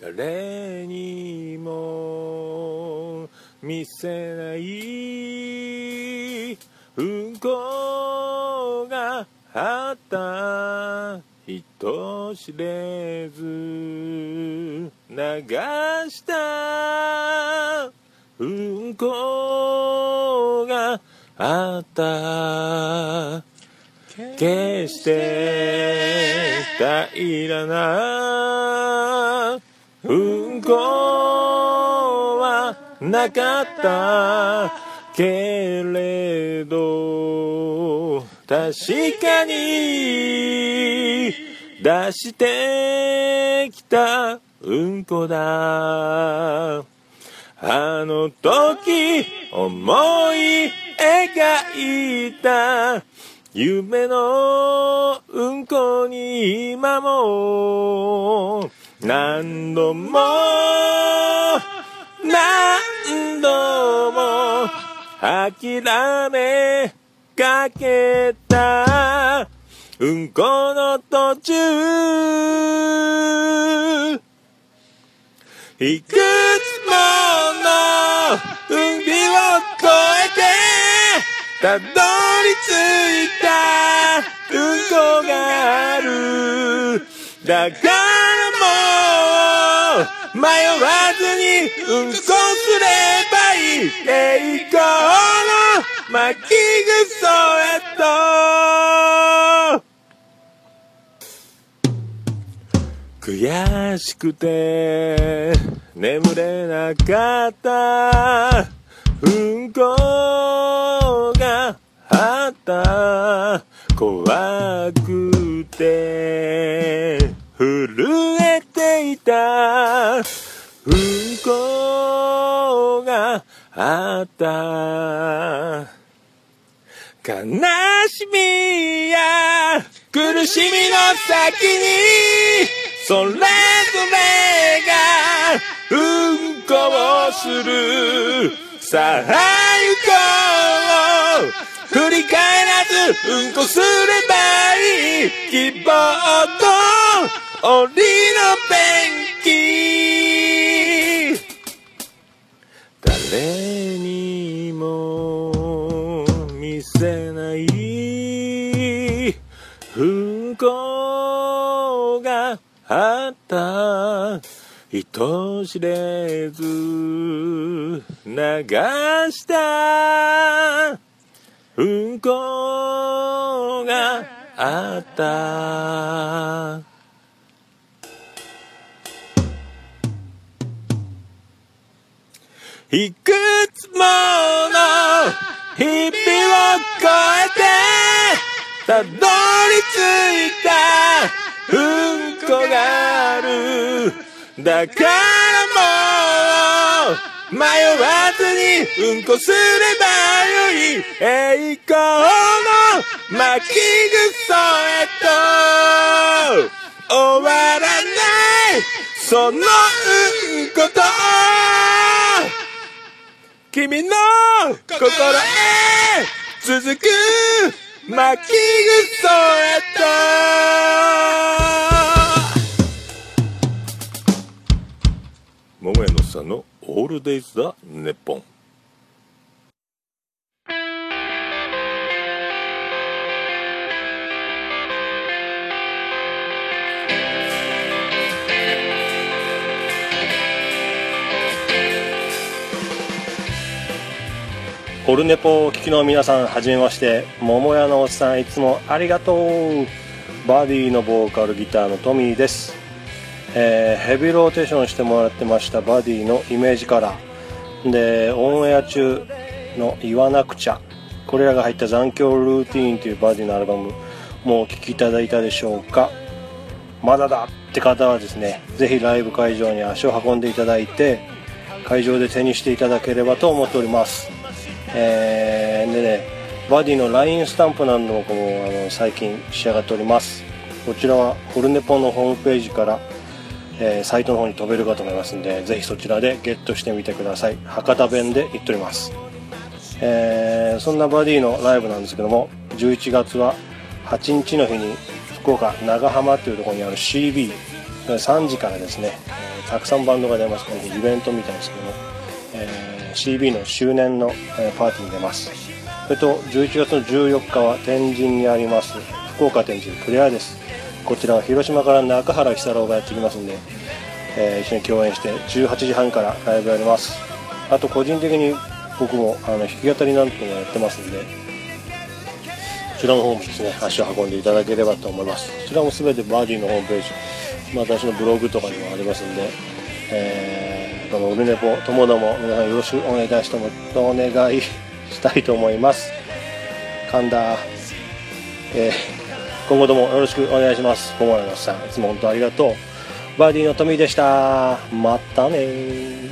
誰にも見せないうんこがあった人知れず流したうんこがあった。決して平らなこはなかったけれど確かに出してきたうんこだ。あの時思い描いた。夢のうんこに今も何度も何度も諦めかけた。うんこの途中。いくつもの海を越えてたどり着いた。うんこがある。だから迷わずにうんこすればいい。栄光の巻きぐそへと。悔しくて眠れなかった。うんこがあった。怖くて震えいたうんこがあった。悲しみや苦しみの先にそれぞれがうんこをする。さあ行こう振り返らずうんこすればいい希望と檻のペンキ誰にも見せないうんこがあった人知れず流した。うんこがあった。いくつもの日々を越えてたどり着いたうんこがある。だからもう迷わずにうんこすればよい栄光の巻きぐそへと。終わらないそのうんこと。君の心へ続く巻きぐそへと。桃屋のさんのオールデイズ・ザ・ネッポン。オルネポをお聞きの皆さんはじめまして。桃屋のおっさんいつもありがとう。バディのボーカルギターのトミーです、えーヘビーローテーションしてもらってましたバディのイメージカラーでオンエア中の「言わなくちゃ」これらが入った残響ルーティーンというバディのアルバムもうお聴きいただいたでしょうか。まだだって方はですねぜひライブ会場に足を運んでいただいて会場で手にしていただければと思っております。えーでねバディの LINE スタンプなんどもあの最近仕上がっております。こちらはホルネポのホームページから、えーサイトの方に飛べるかと思いますんでぜひそちらでゲットしてみてください。博多弁で言っております。えーそんなバディのライブなんですけども11月は8日の日に福岡長浜というところにある CB3 時からですね、えーたくさんバンドが出ます。このイベントみたいですけども、えー、CB の周年の、え、パーティーに出ます。それと11月の14日は天神にあります福岡天神クレアです。こちらは広島から中原久郎がやってきますんで、えー、一緒に共演して18時半からライブやります。あと個人的に僕もあの弾き語りなんてもやってますんでこちらの方もですね足を運んでいただければと思います。こちらも全てバーディーのホームページ、ま、私のブログとかにもありますんで、えー、このウルネポともども皆さんよろしくお願いいたしたもお願いしたいと思います。神田、えー、今後ともよろしくお願いします。桃屋のさんいつも本当ありがとうバーディーのトミーでしたまたね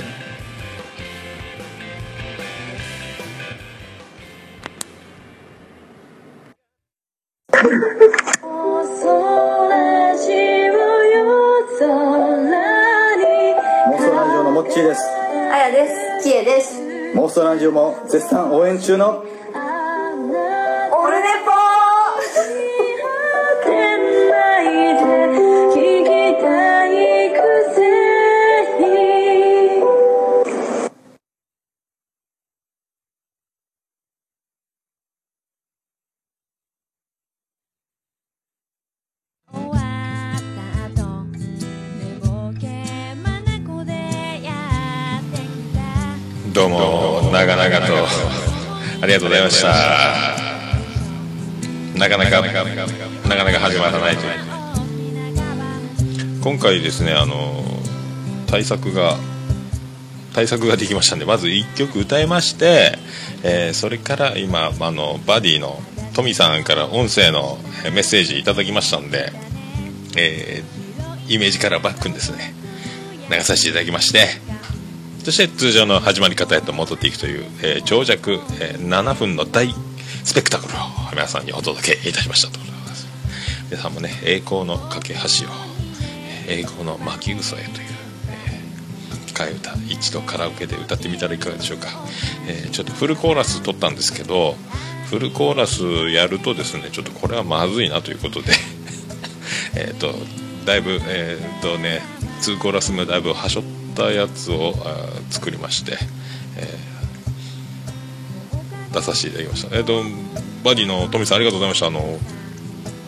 ストラジオも絶賛応援中のがとうございました。なかなかなかなか始まらないという。今回ですねあの対策が対策ができましたんでまず1曲歌いまして、えー、それから今あのバディのトミさんから音声のメッセージいただきましたんで、えー、イメージからバックにですね。流させていただきましてそして通常の始まり方へと戻っていくという、えー、長尺、えー、7分の大スペクタクルを皆さんにお届けいたしましたと皆さんもね栄光の架け橋を栄光の巻き嘘へという、えー、替え歌一度カラオケで歌ってみたらいかがでしょうか、えー、ちょっとフルコーラス取ったんですけどフルコーラスやるとですねちょっとこれはまずいなということで えっとだいぶえっ、とね2コーラス目だいぶはしょってったやつを作りまして、えー、出させていただきましたえっ、ー、とバディのトミさんありがとうございましたあの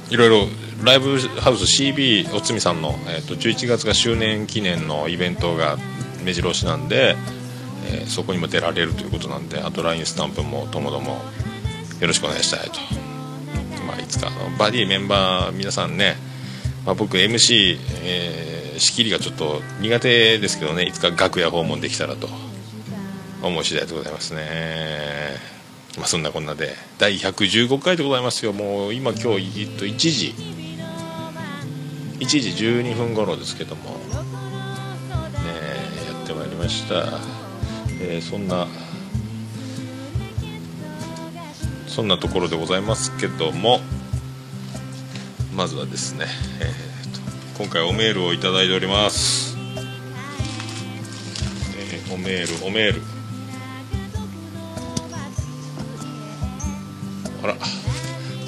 いろいろライブハウス CB おつみさんの、えーと、11月が周年記念のイベントが目白押しなんで、えー、そこにも出られるということなんであと LINE スタンプもともどもよろしくお願いしたいと、まあ、いつかあのバディメンバー皆さんね、まあ、僕 MC、えー仕切りがちょっと苦手ですけどね。いつか楽屋訪問できたらと思う次第でございますね。まあそんなこんなで。第115回でございますよ。もう今今日、えっと、1時。1時12分頃ですけども。ねやってまいりました、えー、そんなそんなところでございますけども。まずはですね、えー今回おメールをいただいております、えー、おメールおメール。あら。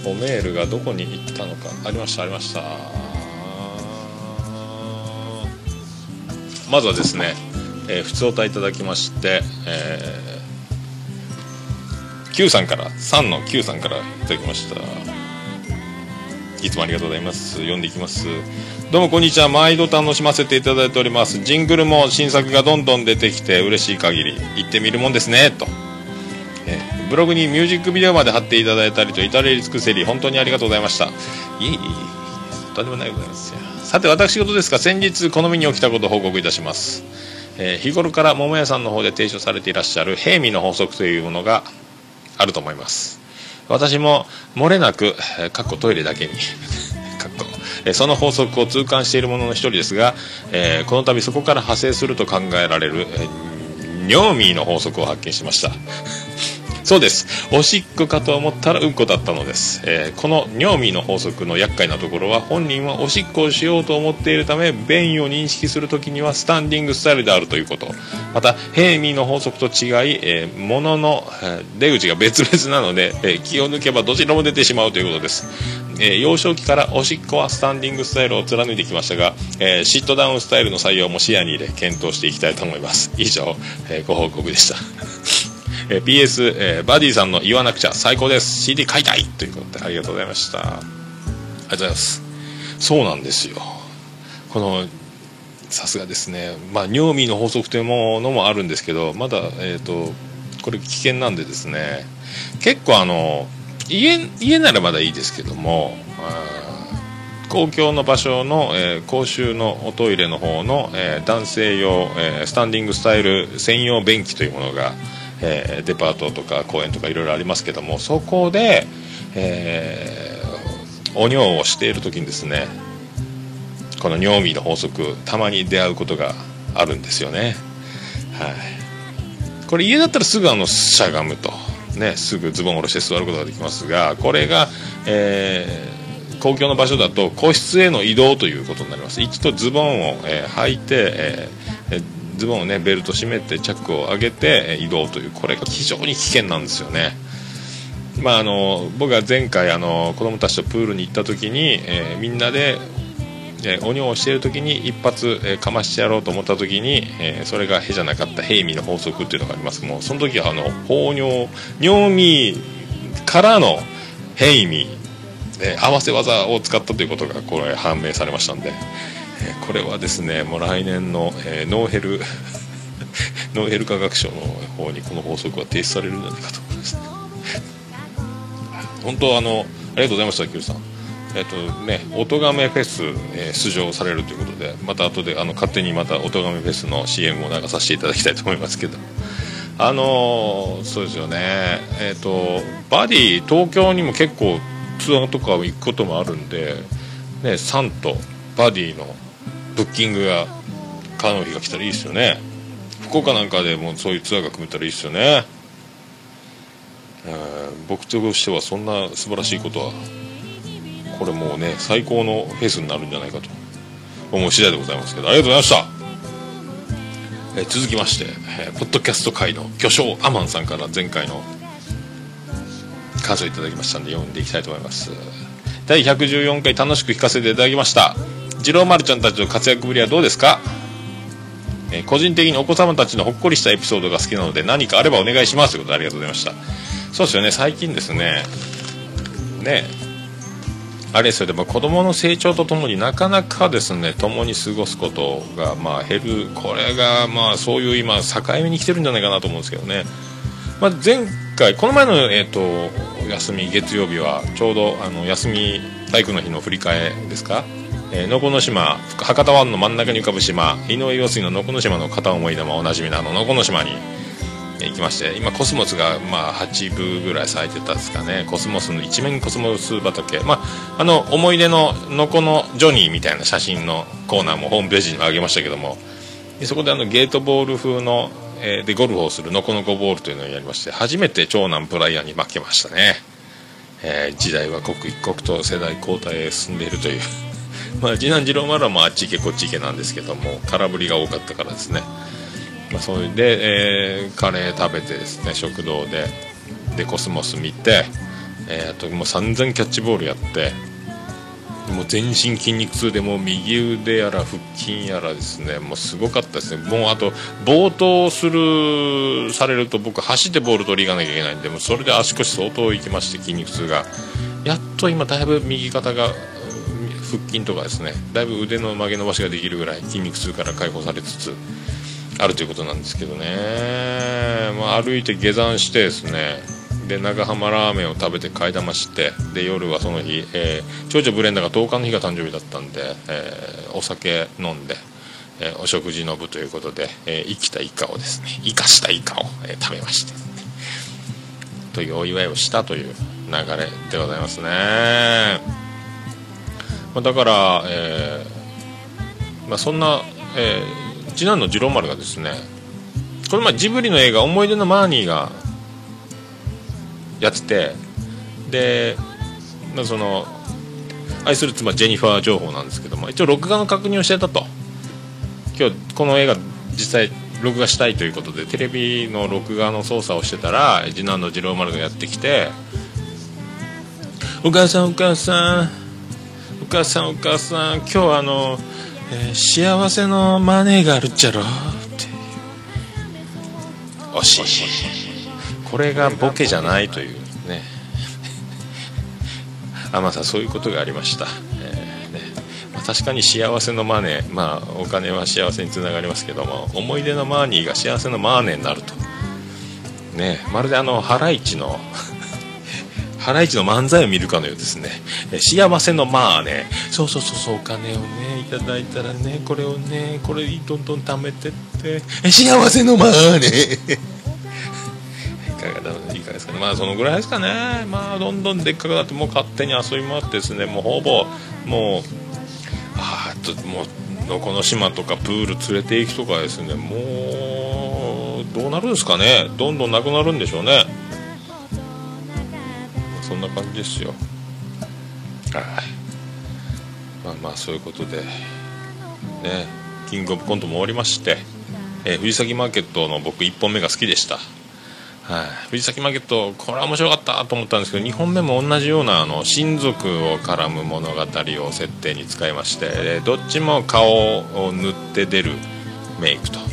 おメールがどこに行ったのか。ありましたありました。まずはですね、えー、普通おたいただきまして、えー、Q さんから3の Q さんからいただきました。いつもありがとうございます。読んでいきます。どうもこんにちは。毎度楽しませていただいております。ジングルも新作がどんどん出てきて嬉しい限り。行ってみるもんですね。と、え、ブログにミュージックビデオまで貼っていただいたりと至れり尽くせり。本当にありがとうございました。いいとんでもないございます。さて私事ですが先日この身に起きたことを報告いたします、えー、日頃から桃屋さんの方で提唱されていらっしゃる。平味の法則というものがあると思います。私も漏れなく、かっこトイレだけにその法則を痛感している者のの一人ですが、え、この度そこから派生すると考えられる、えー、尿ミーの法則を発見しました。そうです。おしっこかと思ったらうんこだったのです、えー、この尿ミーの法則の厄介なところは本人はおしっこをしようと思っているため便意を認識するときにはスタンディングスタイルであるということ。またヘイミーの法則と違い、えー、物の、出口が別々なので、え気を抜けばどちらも出てしまうということです。えー幼少期からおしっこはスタンディングスタイルを貫いてきましたが、えーシットダウンスタイルの採用も視野に入れ検討していきたいと思います。以上、えーご報告でした。えー PS、えーバディさんの言わなくちゃ最高です。CD 買いたい。ということでありがとうございました。ありがとうございます。そうなんですよ。このさすがですね。まあ尿味の法則というものもあるんですけどまだえっ、とこれ危険なんでですね。結構あの家家ならまだいいですけども公共の場所の、えー公衆のおトイレの方の、えー男性用、えースタンディングスタイル専用便器というものが、えデパートとか公園とかいろいろありますけどもそこで、えお尿をしている時にですねこの尿味の法則たまに出会うことがあるんですよね。はい。これ家だったらすぐあのしゃがむと。ねすぐズボン下ろして座ることができますがこれが、えー公共の場所だと個室への移動ということになります。一度ズボンを、えー履いて、えーズボンをねベルト締めてチャックを上げて移動というこれが非常に危険なんですよね。まあ、あの僕が前回あの子供たちとプールに行った時に、えーみんなで、えーお尿をしている時に一発、えーかましてやろうと思った時に、えーそれがへじゃなかった平味の法則っていうのがありますもうその時はあの放尿尿味からの平味、えー合わせ技を使ったということがこれ判明されましたんで、えーこれはですねもう来年の、えーノーヘル ノーヘル科学賞の方にこの法則は提出されるんじゃないかと思いますね本当あのありがとうございました、キューさん。えっ、とね、音亀フェス、えー出場されるということで、また後であの勝手にまた音亀フェスの CM を流させていただきたいと思いますけど、あのーそうですよね、えっ、とバディ東京にも結構ツアーとか行くこともあるんで、ね、サンとバディのブッキングが可能日が来たらいいですよね。福岡なんかでもそういうツアーが組めたらいいですよね。えー僕としてはそんな素晴らしいことはこれもうね最高のフェスになるんじゃないかと。思う次第でございますけど。ありがとうございました、え続きまして、えーポッドキャスト界の巨匠アマンさんから前回の感想いただきましたんで読んでいきたいと思います。第114回楽しく聞かせていただきました。次郎丸ちゃんたちの活躍ぶりはどうですか？えー個人的にお子様たちのほっこりしたエピソードが好きなので何かあればお願いしますということでありがとうございました。そうですよね。最近ですねねあれですよでも子供の成長とともになかなかですね共に過ごすことがまあ減る。これがまあそういう今境目に来てるんじゃないかなと思うんですけどね、まあ、前回この前の、えー、と休み月曜日はちょうどあの休み体育の日の振り替えですか？えー能古の島博多湾の真ん中に浮かぶ島井上陽水の能古の島の片思いでおなじみのあの能古の島に行きまして今コスモスがまあ8分ぐらい咲いてたんですかね。コスモスの一面コスモス畑。まああの思い出の能古のジョニーみたいな写真のコーナーもホームページに上げましたけども。でそこであのゲートボール風の、えーでゴルフをするノコノコボールというのをやりまして初めて長男プライヤーに負けましたね、えー時代は刻一刻と世代交代へ進んでいるという。まあ次男次郎丸はもあっち行けこっち行けなんですけども空振りが多かったからですね。まあ、それで、えーカレー食べてですね食堂ででコスモス見て、えーあともう散々キャッチボールやってもう全身筋肉痛でもう右腕やら腹筋やらですねもうすごかったですね。もうあと暴投するされると僕走ってボール取り行かなきゃいけないんでもうそれで足腰相当いきまして筋肉痛が。やっと今だいぶ右肩が腹筋とかですねだいぶ腕の曲げ伸ばしができるぐらい筋肉痛から解放されつつあるということなんですけどね、まあ、歩いて下山してですね。で長浜ラーメンを食べて買い玉して。で夜はその日、えー長女ブレンダーが10日の日が誕生日だったんで、えーお酒飲んで、えーお食事の部ということで、え生きたイカをですね生かしたイカを、え食べまして。ねというお祝いをしたという流れでございますね、まあ、だから、えまあ、そんな、えー次男の次郎丸がですねこの前ジブリの映画「思い出のマーニー」がやっててで、その愛する妻ジェニファー情報なんですけども一応録画の確認をしてたと。今日この映画実際録画したいということでテレビの録画の操作をしてたら次男の次郎丸がやってきてお母さんお母さんお母さんお母さん今日あの、えー幸せのマネーがあるっちゃろって惜しい。これがボケじゃないというね。あまたそういうことがありました、えーね。まあ確かに幸せのマネーまあお金は幸せにつながりますけども思い出のマーニーが幸せのマーネーになると。ね。まるであのハライチのハライチの漫才を見るかのようですね。幸せのまあね。そうそうそうそうお金をねいただいたらねこれをねこれどんどん貯めてって。え幸せのまあね。いかがだいかがですかね。まあそのぐらいですかね。まあどんどんでっかくなってもう勝手に遊び回ってですね。もうほぼもうあーっともうどこの島とかプール連れて行くとかですね。もうどうなるんですかね。どんどんなくなるんでしょうね。そんな感じですよ。はい。まあまあそういうことでねキングオブコントも終わりまして、えー藤崎マーケットの僕1本目が好きでした。はい、藤崎マーケットこれは面白かったと思ったんですけど2本目も同じようなあの親族を絡む物語を設定に使いましてでどっちも顔を塗って出るメイクと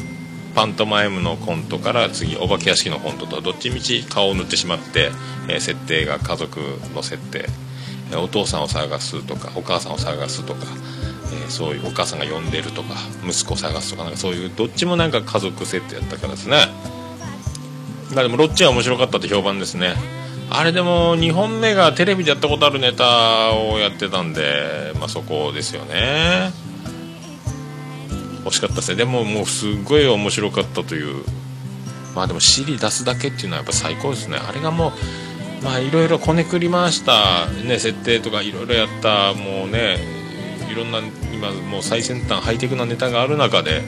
パントマイムのコントから次お化け屋敷のコントとどっちみち顔を塗ってしまって、えー設定が家族の設定。えーお父さんを探すとかお母さんを探すとか、えーそういうお母さんが呼んでるとか息子を探すとかなんかそういうどっちもなんか家族設定やったからですね。までもロッチは面白かったって評判ですね。あれでも2本目がテレビでやったことあるネタをやってたんでまあそこですよね。惜しかったですね。でももうすっごい面白かったという。まあでも尻出すだけっていうのはやっぱ最高ですね。あれがもうまあいろいろこねくり回した、ね、設定とかいろいろやったもうねいろんな今もう最先端ハイテクなネタがある中で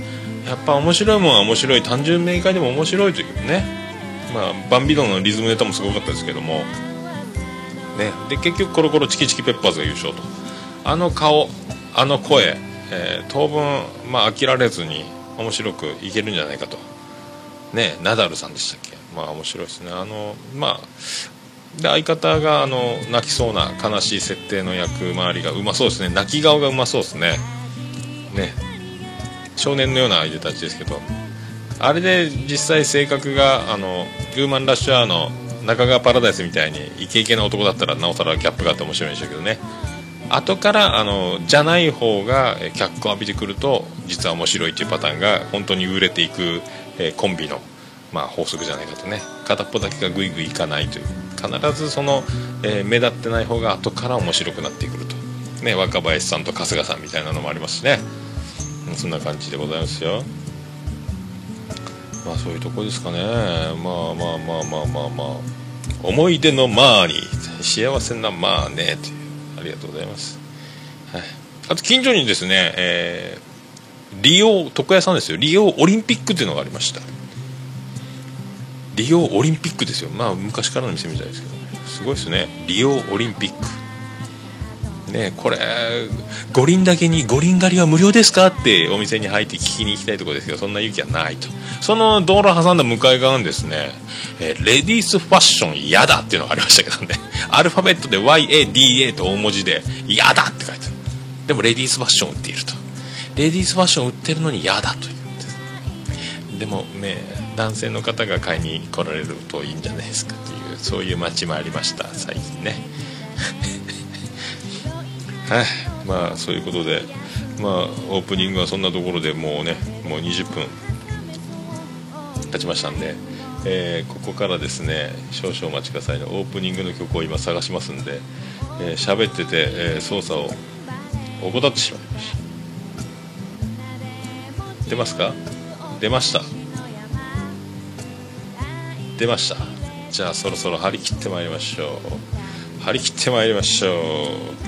やっぱ面白いものは面白い。単純明快でも面白いというね。まあバンビドのリズムネタもすごかったですけども。ね。で結局コロコロチキチキペッパーズが優勝と。あの顔あの声、えー当分まあ飽きられずに面白くいけるんじゃないかと。ねナダルさんでしたっけ？まあ面白いですね。あのまあで相方があの泣きそうな悲しい設定の役回りがうまそうですね。泣き顔がうまそうですね。ね。少年のような相手たちですけど。あれで実際性格があのウーマンラッシュアーの中川パラダイスみたいにイケイケな男だったらなおさらギャップがあって面白いんでしょうけどね。後からあのじゃない方が脚光を浴びてくると実は面白いっていうパターンが本当に売れていく、えーコンビの、まあ、法則じゃないかとね。片っぽだけがグイグイいかないという。必ずその、えー目立ってない方が後から面白くなってくると、ね、若林さんと春日さんみたいなのもありますしね。そんな感じでございますよ。まあそういうとこですかね。まあまあまあまあまあまあ。思い出のマーに幸せなマーねという。ありがとうございます、はい、あと近所にですね、えー利用床屋さんですよ。利用オリンピックっていうのがありました。利用オリンピックですよ。まあ昔からの店みたいですけど。すごいですね。利用オリンピック。ねこれ五輪だけに五輪狩りは無料ですか？ってお店に入って聞きに行きたいところですけどそんな勇気はないと。その道路挟んだ向かい側にですね、えーレディースファッション嫌だっていうのがありましたけどね。アルファベットで YADA と大文字で嫌だって書いてある。でもレディースファッション売っていると。レディースファッション売ってるのに嫌だというんですでもね男性の方が買いに来られるといいんじゃないですかというそういう街もありました最近ね。はい。まあそういうことでまあオープニングはそんなところでもうねもう20分経ちましたんで、えーここからですね少々お待ちくださいね。オープニングの曲を今探しますんでえー喋、ってて、えー操作を怠ってしまいました。出ますか？出ました。出ました。じゃあそろそろ張り切ってまいりましょう。張り切ってまいりましょう。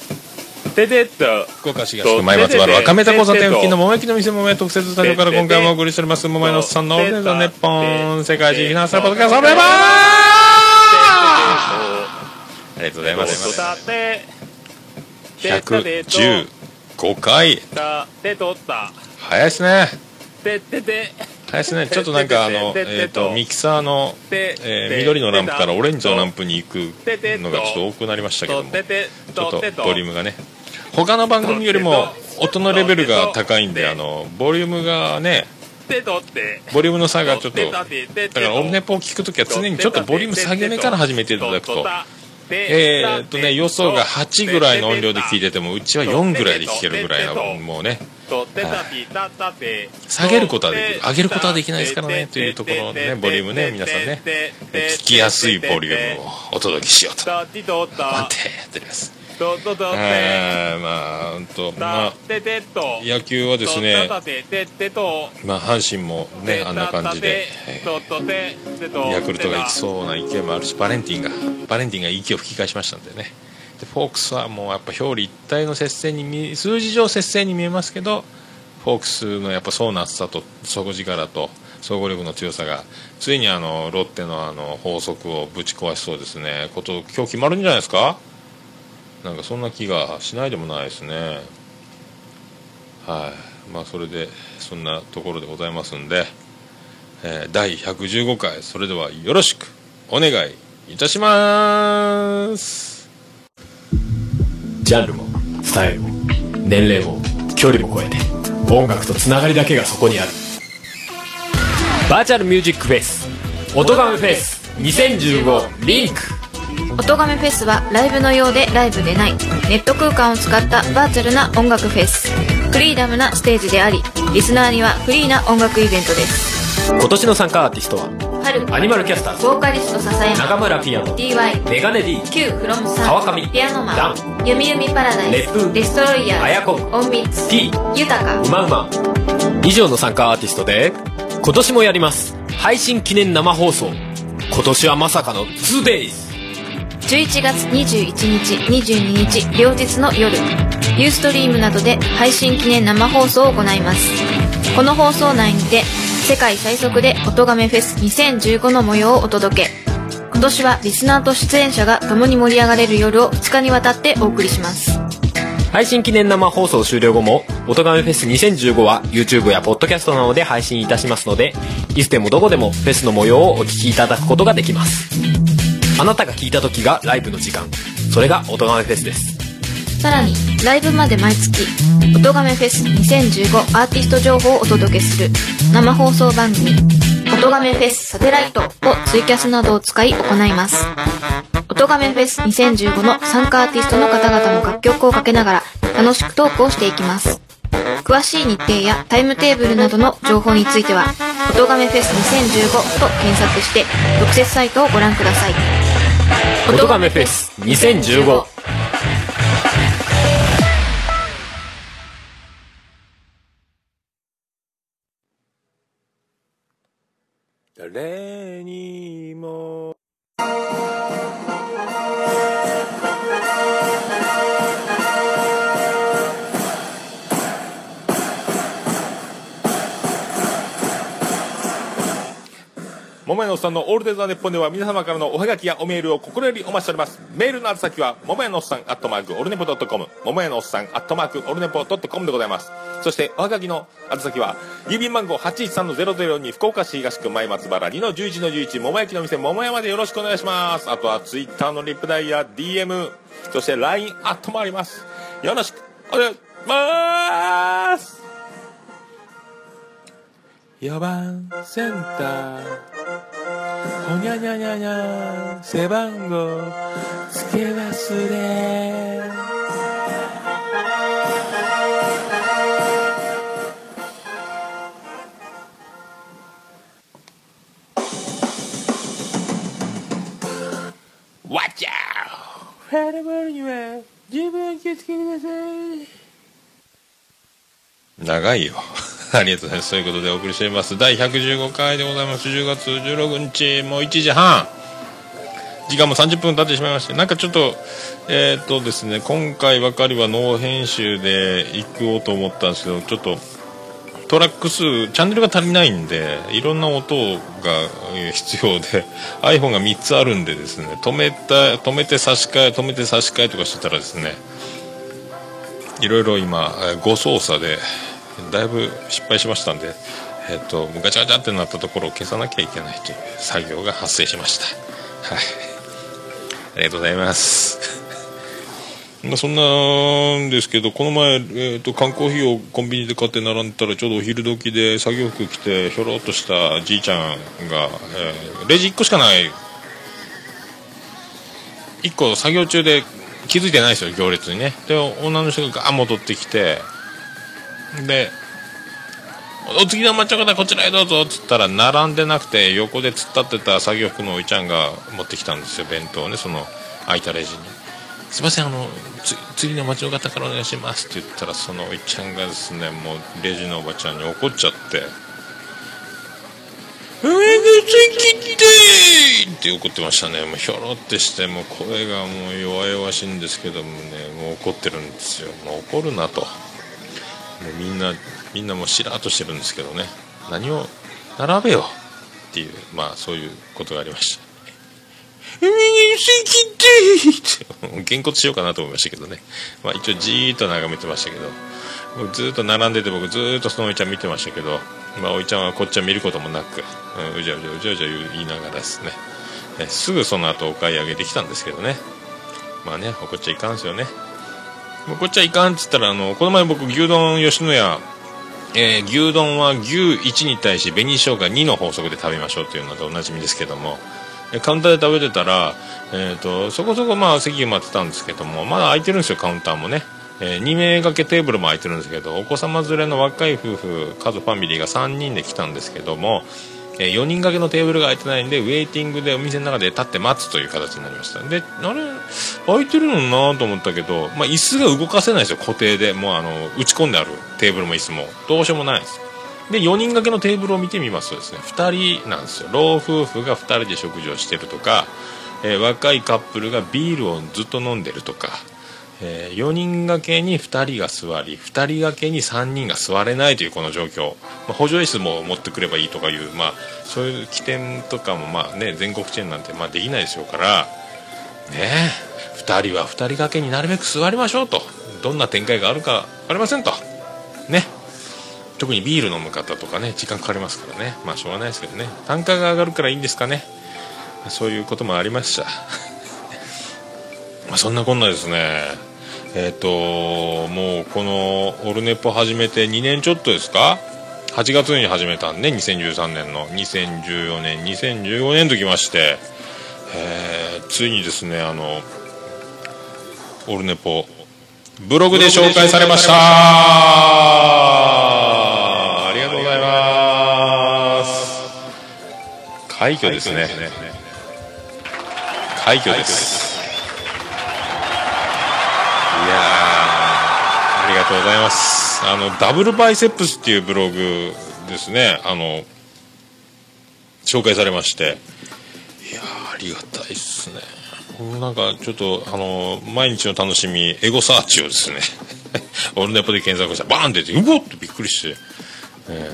ててっと福岡市東区前松原赤目田交差点付近の桃焼きの店桃屋特設スタジオから今回もお送りしております桃屋のおっさんのオールデザネッポン世界一避難したポッドキャストおめでとうありがとうござい。ます115回たてとった早い。ですねててて早いですねちょっとなんかあの、えー、とミキサーの、えー緑のランプからオレンジのランプに行くのがちょっと多くなりましたけどもちょっとボリュームがね他の番組よりも音のレベルが高いんであのボリュームがねボリュームの差がちょっとだからオルネポを聞くときは常にちょっとボリューム下げ目から始めていただくとえーっとね予想が8ぐらいの音量で聞いててもうちは4ぐらいで聞けるぐらいのもうね下げることはできる上げることはできないですからねというところでねボリュームね皆さんね聞きやすいボリュームをお届けしようと頑張ってやっておりますえーまあほんとまあ野球はですねまあ阪神もねあんな感じで、えーヤクルトがいきそうな勢いもあるしバレンティンがバレンティンが息を吹き返しましたんでねでフォークスはもうやっぱ表裏一体の接戦に数字上接戦に見えますけどフォークスのやっぱ層の厚さと底力と総合力の強さがついにあのロッテのあの法則をぶち壊しそうですね。こと今日決まるんじゃないですか？なんかそんな気がしないでもないですね。はい。まあそれでそんなところでございますんで、えー第115回それではよろしくお願いいたします。ジャンルもスタイルも年齢も距離も超えて音楽とつながりだけがそこにある。バーチャルミュージックフェス音ガメフェス2015リンク。音亀フェスはライブのようでライブでないネット空間を使ったバーチャルな音楽フェス。フリーダムなステージでありリスナーにはフリーな音楽イベントです。今年の参加アーティストは春。アニマルキャスター。ズボーカリスト笹山。中村ピアノ。DY メガネ D Q フロムさん。川上。ピアノマダン。ゆみゆみパラダイス。烈風。デストロイヤー。あやこ隠密。T 豊か。うまうま以上の参加アーティストで今年もやります。配信記念生放送。今年はまさかの 2days 11月21日22日両日の夜。ユーストリームなどで配信記念生放送を行います。この放送内にて世界最速で音亀フェス2015の模様をお届け。今年はリスナーと出演者が共に盛り上がれる夜を2日にわたってお送りします。配信記念生放送終了後も「音亀フェス2015」は YouTube やポッドキャストなどで配信いたしますのでいつでもどこでもフェスの模様をお聞きいただくことができます。あなたが聞いた時がライブの時間。それが音亀フェスです。さらにライブまで毎月「音亀フェス2015アーティスト情報をお届けする生放送番組「音亀フェスサテライト」をツイキャスなどを使い行います。音亀フェス2015の参加アーティストの方々の楽曲をかけながら楽しくトークをしていきます。詳しい日程やタイムテーブルなどの情報については「音亀フェス2015」と検索して特設サイトをご覧ください。音亀フェス2015誰にも。桃屋のおっさんのオールデザーネッポンでは皆様からのおはがきやおメールを心よりお待ちしております。メールの宛先は、桃屋のおっさんアットマークオルネポドットコム、桃屋のおっさんアットマークオルネポドットコムでございます。そして、おはがきの宛先は、郵便番号813-002福岡市東区前松原2の11の11、桃焼きの店桃屋までよろしくお願いします。あとは、ツイッターのリップライや DM、そして LINE アットもあります。よろしくお願いします4番センターほにゃにゃにゃにゃ背番号つけ忘れわっちゃーフェルボールには十分気をつけてください。長いよ。ありがとうございます。そういうことでお送りしています。第115回でございます。10月16日もう1時半。時間も30分経ってしまいましてなんかちょっとえーっとですね今回ばかりはノー編集で行こうと思ったんですけどちょっとトラック数チャンネルが足りないんでいろんな音が必要で iPhone が3つあるんでですね止めた止めて差し替え止めて差し替えとかしてたらですねいろいろ今誤操作でだいぶ失敗しましたんで、えっとガチャガチャってなったところを消さなきゃいけないという作業が発生しました。はい。ありがとうございます。まあそんなんですけどこの前、えー、と缶コーヒーをコンビニで買って並んでたらちょうどお昼時で作業服着てひょろっとしたじいちゃんが、えーレジ1個しかない。1個作業中で気づいてないですよ行列にね。で女の人がガーッ戻ってきてでお次の抹茶方こちらへどうぞっつったら並んでなくて横で突っ立ってた作業服のおいちゃんが持ってきたんですよ弁当をねその空いたレジに。すいませんあの次の町の方からお願いしますって言ったらそのおいちゃんがですねもうレジのおばちゃんに怒っちゃって「上口切って!」って怒ってましたね。もうひょろってしてもう声がもう弱々しいんですけどもねもう怒ってるんですよ。もう怒るなと。うみんなみんなもうしらっとしてるんですけどね。何を並べよっていうまあそういうことがありました「右に切って!」ってげんこつしようかなと思いましたけどね。まあ一応じーっと眺めてましたけど。ずっと並んでて僕ずっとそのおいちゃん見てましたけど。まあおいちゃんはこっちは見ることもなく、うん、うじゃうじゃうじゃうじゃ言いながらですね。すぐその後お買い上げできたんですけどね。まあね怒っちゃいかんすよね。もうこっちはいかんっつったらあのこの前僕牛丼吉野家えー牛丼は牛1に対し紅生姜2の法則で食べましょうというのでおなじみですけどもカウンターで食べてたら、えー、とそこそこまあ席埋まってたんですけどもまだ空いてるんですよカウンターもね、えー2名掛けテーブルも空いてるんですけどお子様連れの若い夫婦家族ファミリーが3人で来たんですけども、え4人掛けのテーブルが空いてないんでウェイティングでお店の中で立って待つという形になりました。であれ空いてるのになと思ったけど、まあ、椅子が動かせないですよ固定で。もうあの打ち込んであるテーブルも椅子も。どうしようもないです。で4人掛けのテーブルを見てみますとですね2人なんですよ。老夫婦が2人で食事をしてるとか、えー若いカップルがビールをずっと飲んでるとか、え4人掛けに2人が座り2人掛けに3人が座れないというこの状況、まあ補助椅子も持ってくればいいとかいう、まあ、そういう起点とかも、まあね、全国チェーンなんてまあできないでしょうからね2人は2人掛けになるべく座りましょうと。どんな展開があるか分かりませんと。ね。特にビール飲む方とかね時間かかりますからね。まあしょうがないですけどね。単価が上がるからいいんですかね。そういうこともありまし。た まあそんなこんなですね。えっ、ともうこのオルネポ始めて2年ちょっとですか？8月に始めたんで2013年の。2014年2015年ときまして、えーついにですねあのオルネポブログで紹介されました。ありがとうございます。快挙ですね。快挙ですがとうございます。あのダブルバイセップスっていうブログですね。あの紹介されまして。いやありがたいっすね。なんかちょっとあの毎日の楽しみエゴサーチをですね。オルネポで検索したらバーンって出てうおっとびっくりして、え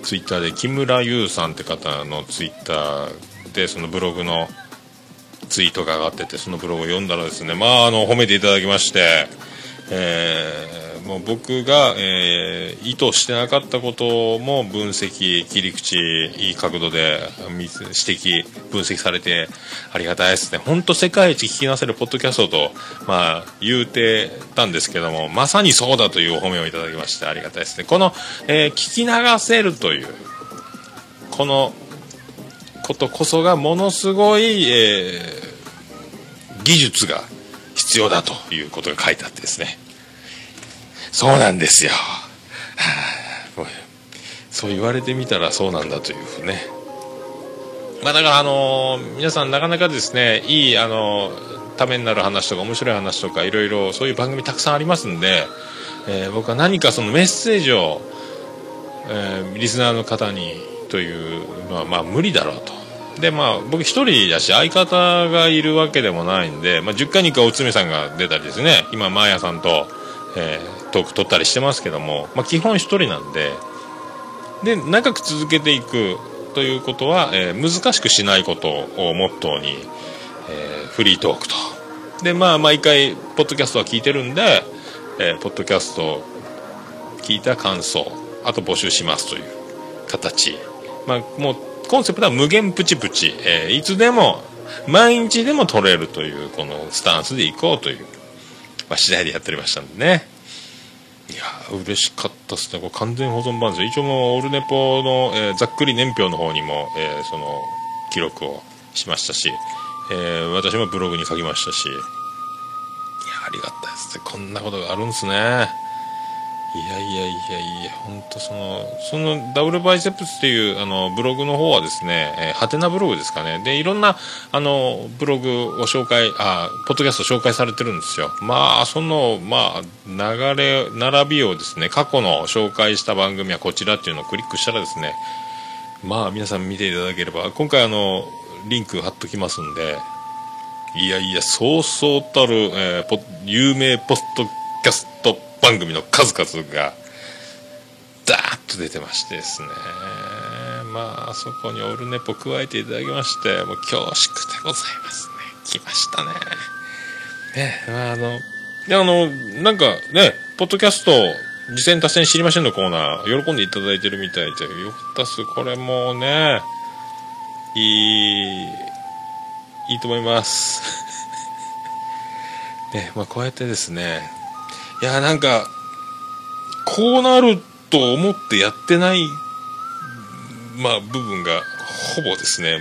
ー、ツイッターで木村優さんって方のツイッターでそのブログのツイートが上がっててそのブログを読んだらですねまああの褒めていただきまして、えーもう僕が、えー意図してなかったことも分析切り口いい角度で指摘分析されてありがたいですね。本当世界一聞きなせるポッドキャストとまあ言うてたんですけどもまさにそうだというお褒めをいただきましてありがたいですね。この、えー聞き流せるというこのことこそがものすごい、え技術が必要だということが書いてあってですね。そうなんですよ、そう言われてみたらそうなんだというふうね。まあだからあのー皆さんなかなかですねいいあのーためになる話とか面白い話とかいろいろそういう番組たくさんありますんで、えー僕は何かそのメッセージを、えリスナーの方にというのはまあ無理だろうと。でまあ僕一人だし相方がいるわけでもないんで、まあ、10回に1回おつみさんが出たりですね今マーヤさんと、えートーク取ったりしてますけども、まあ、基本一人なんでで長く続けていくということは、えー難しくしないことをモットーに、えーフリートークと。でまあ毎回ポッドキャストは聞いてるんで、えーポッドキャスト聞いた感想あと募集しますという形。まあもうコンセプトは無限プチプチ、えーいつでも毎日でも取れるというこのスタンスでいこうという、まあ、次第でやっておりましたんでね。いやー嬉しかったですね、これ完全保存版ですよ、一応もうオルネポの、えーざっくり年表の方にも、えーその記録をしましたし、えー私もブログに書きましたし、いやありがたいですね、こんなことがあるんですね。いやいやいやいや、本当その、そのダブルバイセップスっていうあのブログの方はですね、えーハテナブログですかね。で、いろんなあのブログを紹介、あ、ポッドキャスト紹介されてるんですよ。まあ、その、まあ、流れ、並びをですね、過去の紹介した番組はこちらっていうのをクリックしたらですね、まあ、皆さん見ていただければ、今回あの、リンク貼っときますんで、いやいや、そうそうたる、えー有名ポッドキャスト番組の数々が、ダーッと出てましてですね。まあ、そこにオルネポ加えていただきまして、もう恐縮でございますね。来ましたね。ね、まああの、で、あの、なんかね、ポッドキャスト、次戦達成知りませんのコーナー、喜んでいただいてるみたいで、よかったっす。これもね、いい、いいと思います。ね、まあこうやってですね、いや、なんか、こうなると思ってやってない、まあ部分がほぼですね、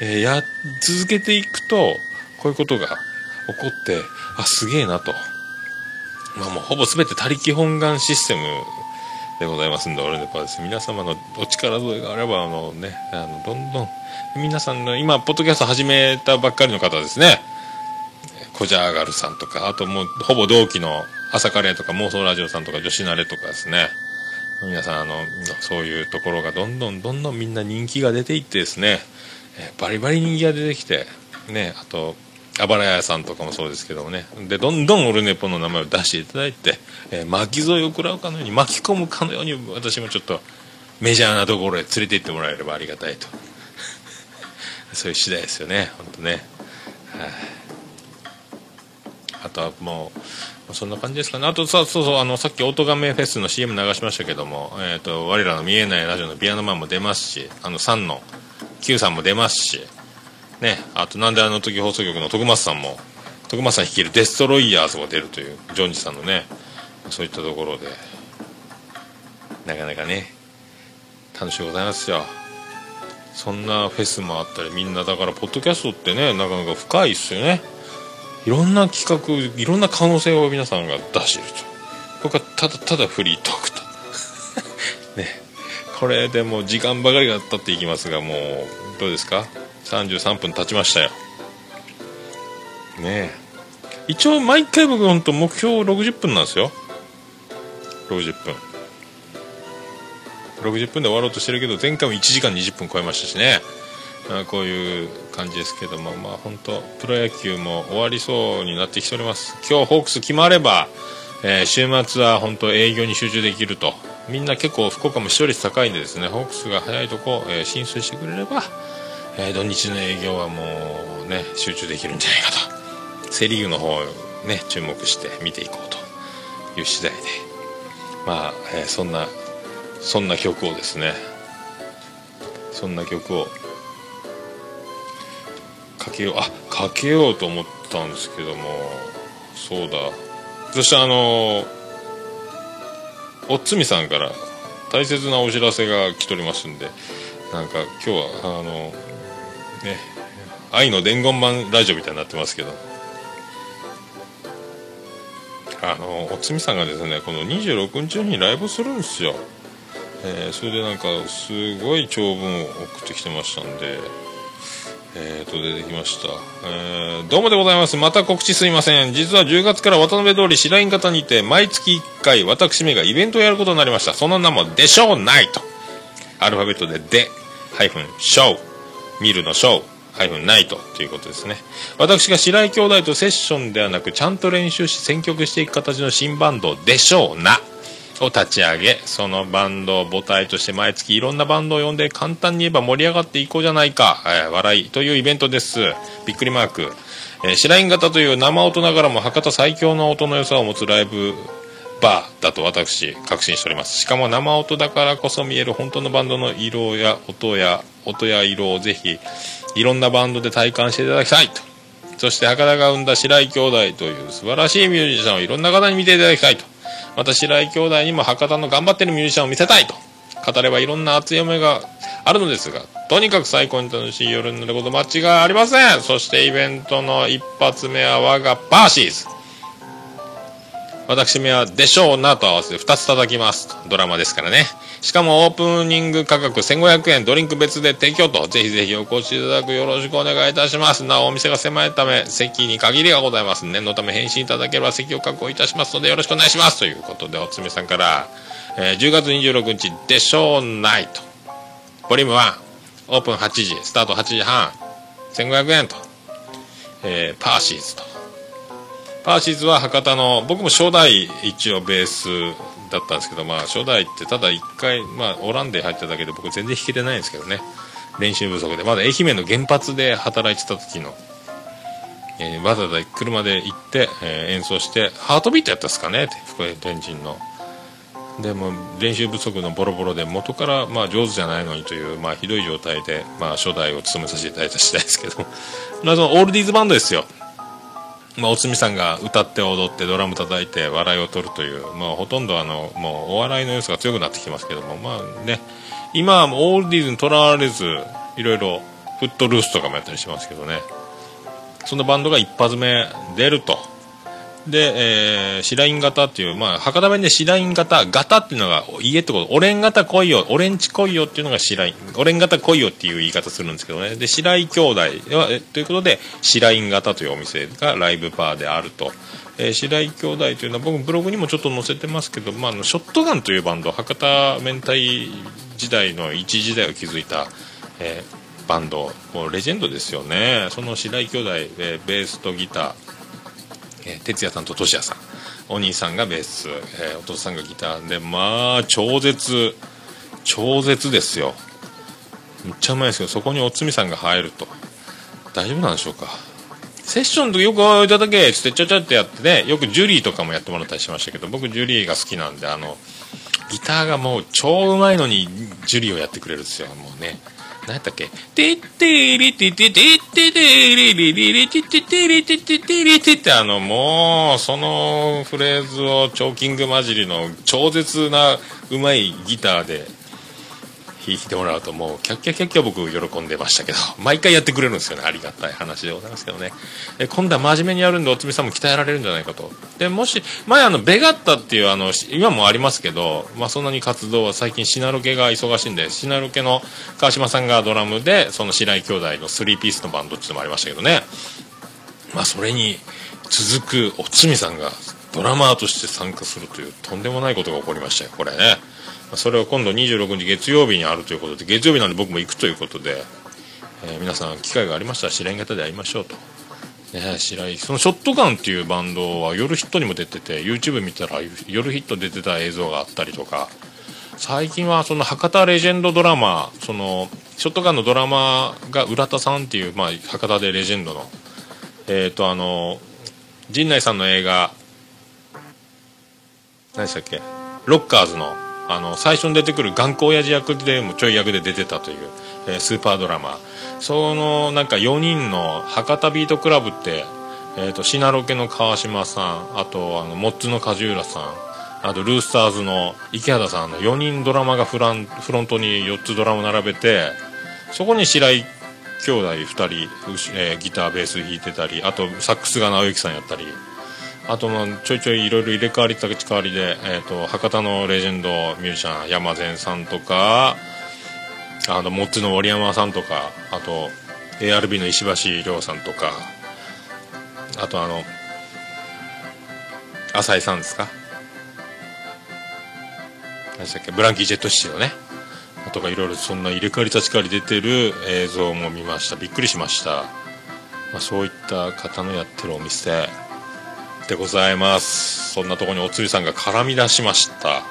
えーや、続けていくと、こういうことが起こって、あ、すげえなと。まあもうほぼ全て他力本願システムでございますんで、俺のパです。皆様のお力添えがあれば、あのね、あの、どんどん、皆さんの、今、ポッドキャスト始めたばっかりの方ですね、コジャーガルさんとか、あともう、ほぼ同期の朝カレーとか妄想ラジオさんとか女子慣れとかですね、皆さん、あの、そういうところがどんどんどんどんみんな人気が出ていってですね、えバリバリ人気が出てきて、ね、あと、あばら屋さんとかもそうですけどもね、で、どんどんオルネポの名前を出していただいて、えー巻き添えを食らうかのように、巻き込むかのように、私もちょっとメジャーなところへ連れて行ってもらえればありがたいと。そういう次第ですよね、本当ね。はいあとはもう、そんな感じですかね。あとさ、そうそう、あの、さっき、オートガメフェスの CM 流しましたけども、えっ、と、我らの見えないラジオのピアノマンも出ますし、あの、3の Q さんも出ますし、ね、あと、なんであの時放送局の徳松さんも、徳松さん率いるデストロイヤーズも出るという、ジョンジさんのね、そういったところで、なかなかね、楽しいございますよ。そんなフェスもあったり、みんな、だから、ポッドキャストってね、なかなか深いっすよね。いろんな企画、いろんな可能性を皆さんが出していると。これがただただフリートークと。ね。これでもう時間ばかりが経っていきますが、もう、どうですか ?33 分経ちましたよ。ね。一応毎回僕本当目標60分なんですよ。60分。60分で終わろうとしてるけど、前回も1時間20分超えましたしね。こういう感じですけども、まあ本当、プロ野球も終わりそうになってきております。今日ホークス決まれば、えー週末は本当営業に集中できると。みんな結構福岡も視聴率高いんでですね、ホークスが早いとこ、えー進出してくれれば、えー土日の営業はもうね、集中できるんじゃないかと。セリーグの方ね、注目して見ていこうという次第で。まあ、えーそんな、そんな曲をですね、そんな曲をかけよう。あかけようと思ったんですけども。そうだ。そしてあのおっつみさんから大切なお知らせが来ておりますんでなんか今日はあのね愛の伝言版ラジオみたいになってますけど。あのおつみさんがですねこの26日にライブするんですよ。えーそれでなんかすごい長文を送ってきてましたんでえーと出てきました、えーどうもでございます。また告知すいません。実は10月から渡辺通り白銀型にて毎月1回私めがイベントをやることになりました。その名もでしょうないと。アルファベットででハイフンショー。見るのショー。ハイフンナイトということですね。私が白井兄弟とセッションではなくちゃんと練習し選曲していく形の新バンドでしょうな。を立ち上げそのバンドを母体として毎月いろんなバンドを呼んで簡単に言えば盛り上がっていこうじゃないか、えー笑いというイベントです。びっくりマーク、えー、白井型という生音ながらも博多最強の音の良さを持つライブバーだと私確信しております。しかも生音だからこそ見える本当のバンドの色や音や音や色をぜひいろんなバンドで体感していただきたいと。そして博多が生んだ白井兄弟という素晴らしいミュージシャンをいろんな方に見ていただきたいと。また白井兄弟にも博多の頑張ってるミュージシャンを見せたいと。語ればいろんな熱い思いがあるのですがとにかく最高に楽しい夜になること間違いありません。そしてイベントの一発目は我がパーシーズ。私めはでしょうなと合わせて2つ叩きます。ドラマですからね。しかもオープニング価格1500円ドリンク別で提供とぜひぜひお越しいただくよろしくお願いいたします。なおお店が狭いため席に限りがございます念のため返信いただければ席を確保いたしますのでよろしくお願いします。ということでおつめさんから、えー10月26日でしょうナイトボリューム1オープン8時スタート8時半1500円と、えーパーシーズと。パーシーズは博多の僕も初代一応ベースだったんですけどまあ初代ってただ1回まあオランデ入っただけで僕全然弾けてないんですけどね。練習不足で。まだ愛媛の原発で働いてた時の、えーわざわざ車で行って、えー演奏してハートビートやったっすかね？って福江天神の。でも練習不足のボロボロで元からまあ上手じゃないのにというまあひどい状態でまあ初代を務めさせていただいた次第ですけど。まあそのオールディーズバンドですよ。まあ、おつみさんが歌って踊ってドラム叩いて笑いを取るという、まあ、ほとんどあのもうお笑いの要素が強くなってきてますけども、まあね、今はもうオールディーズにとらわれずいろいろフットルースとかもやったりしますけどね。そのバンドが一発目出ると。で、えー、シライン型っていう、まあ、博多弁でシライン型型っていうのが家ってことオレン型来いよオレンジ来いよっていうのがシラインオレン型来いよっていう言い方するんですけどね。で白井兄弟はえということでシライン型というお店がライブバーであると、えー白井兄弟というのは僕ブログにもちょっと載せてますけど、まあ、あのショットガンというバンド博多明太時代の一時代を築いた、えーバンドもうレジェンドですよね。その白井兄弟、えーベースとギターえー哲也さんと俊也さん。お兄さんがベース、えーお父さんがギターで。まあ超絶超絶ですよ。めっちゃうまいですけどそこにおつみさんが入ると。大丈夫なんでしょうか。セッションの時よく「いいただけ」っつってちゃちゃってやってねよくジュリーとかもやってもらったりしましたけど僕ジュリーが好きなんであのギターがもう超うまいのにジュリーをやってくれるんですよ。もうね。何やったっけ「てってれてててってれれれれれてててれてててれて」ってあのもうそのフレーズをチョーキング混じりの超絶なうまいギターで弾いてもらうともうキャッキャキャッキャ僕喜んでましたけど 毎回やってくれるんですよね。ありがたい話でございますけどね。え今度は真面目にやるんでおつみさんも鍛えられるんじゃないかと。でもし前あのベガッタっていうあの今もありますけど、まあ、そんなに活動は最近シナロケが忙しいんでシナロケの川島さんがドラムでその白井兄弟の3ピースのバンドっていうのもありましたけどね。まあそれに続くおつみさんがドラマーとして参加するというとんでもないことが起こりましたよこれね。それを今度26日月曜日にあるということで月曜日なんで僕も行くということで、えー皆さん機会がありましたら白井型で会いましょうと。ね、白井そのショットガンっていうバンドは夜ヒットにも出てて YouTube 見たら夜ヒット出てた映像があったりとか。最近はその博多レジェンドドラマそのショットガンのドラマが浦田さんっていう、まあ、博多でレジェンドの。えっ、とあの陣内さんの映画何でしたっけ？ロッカーズの。あの最初に出てくる頑固親父役でもちょい役で出てたという、えースーパードラマ。そのなんか4人の博多ビートクラブって、えー、とシナロケの川島さんあとあのモッツの梶浦さんあとルースターズの池畑さんの4人ドラマがフランフロントに4つドラム並べてそこに白井兄弟2人、えーギターベース弾いてたりあとサックスが直之さんやったり。あとまちょいちょいいろいろ入れ替わり立ち替わりで、えー、と博多のレジェンドミュージシャン山善さんとかあのモッツの森山さんとかあと ARB の石橋亮さんとかあとあの浅井さんですか？何でしたっけ？ブランキー・ジェットシティのね。とかいろいろそんな入れ替わり立ち替わり出てる映像も見ました。びっくりしました、まあ、そういった方のやってるお店。でございます。そんなとこにおつりさんが絡み出しました。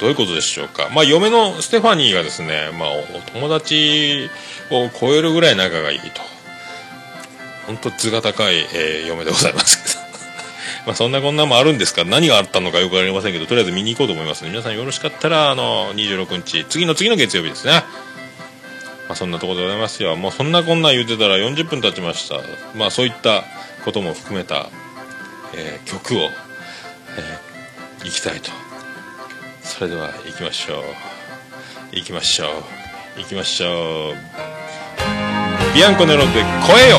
どういうことでしょうか。まあ嫁のステファニーがですねまあお友達を超えるぐらい仲がいいと。本当図が高い、えー嫁でございますけど。まあそんなこんなもあるんですか。何があったのかよくわかりませんけどとりあえず見に行こうと思いますので皆さんよろしかったらあの26日次の次の月曜日ですね。まあそんなところでございますよ。もうそんなこんな言うてたら40分経ちました。まあそういったことも含めた、えー曲を、えー、行きたいと。それでは行きましょう。行きましょう。行きましょう。ビアンコネロで「声よ」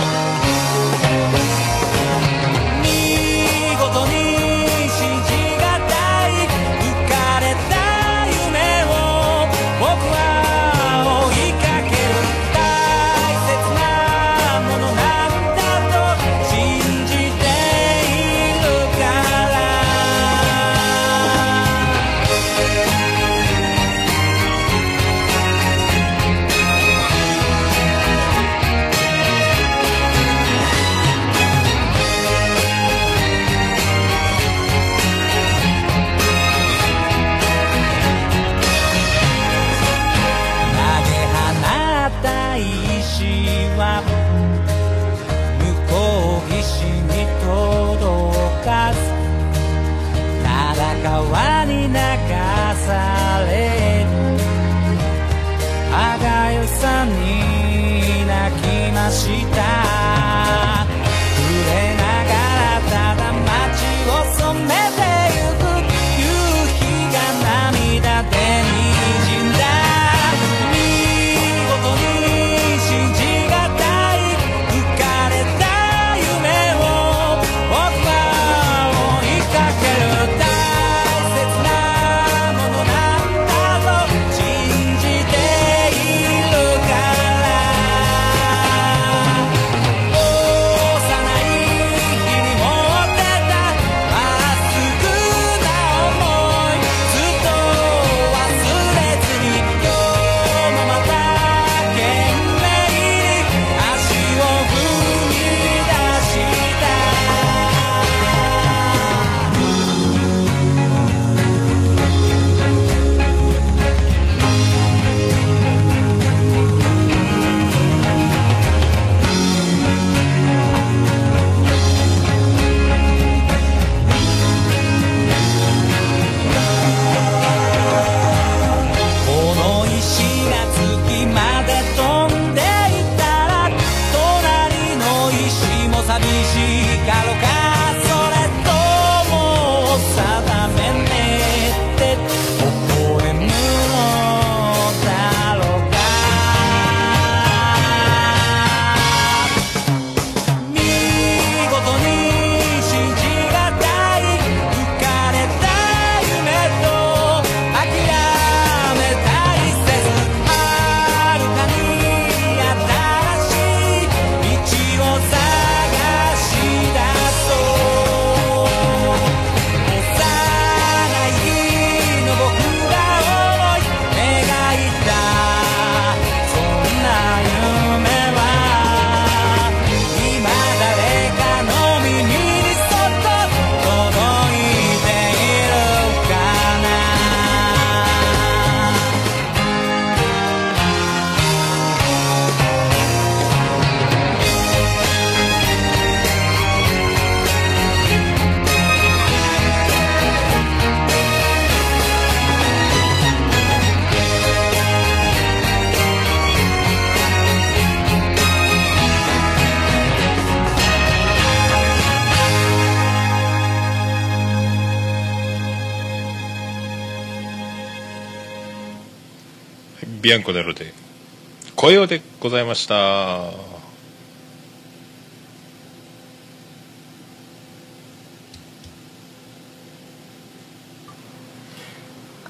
ビアンコネロで「声よ」でございました。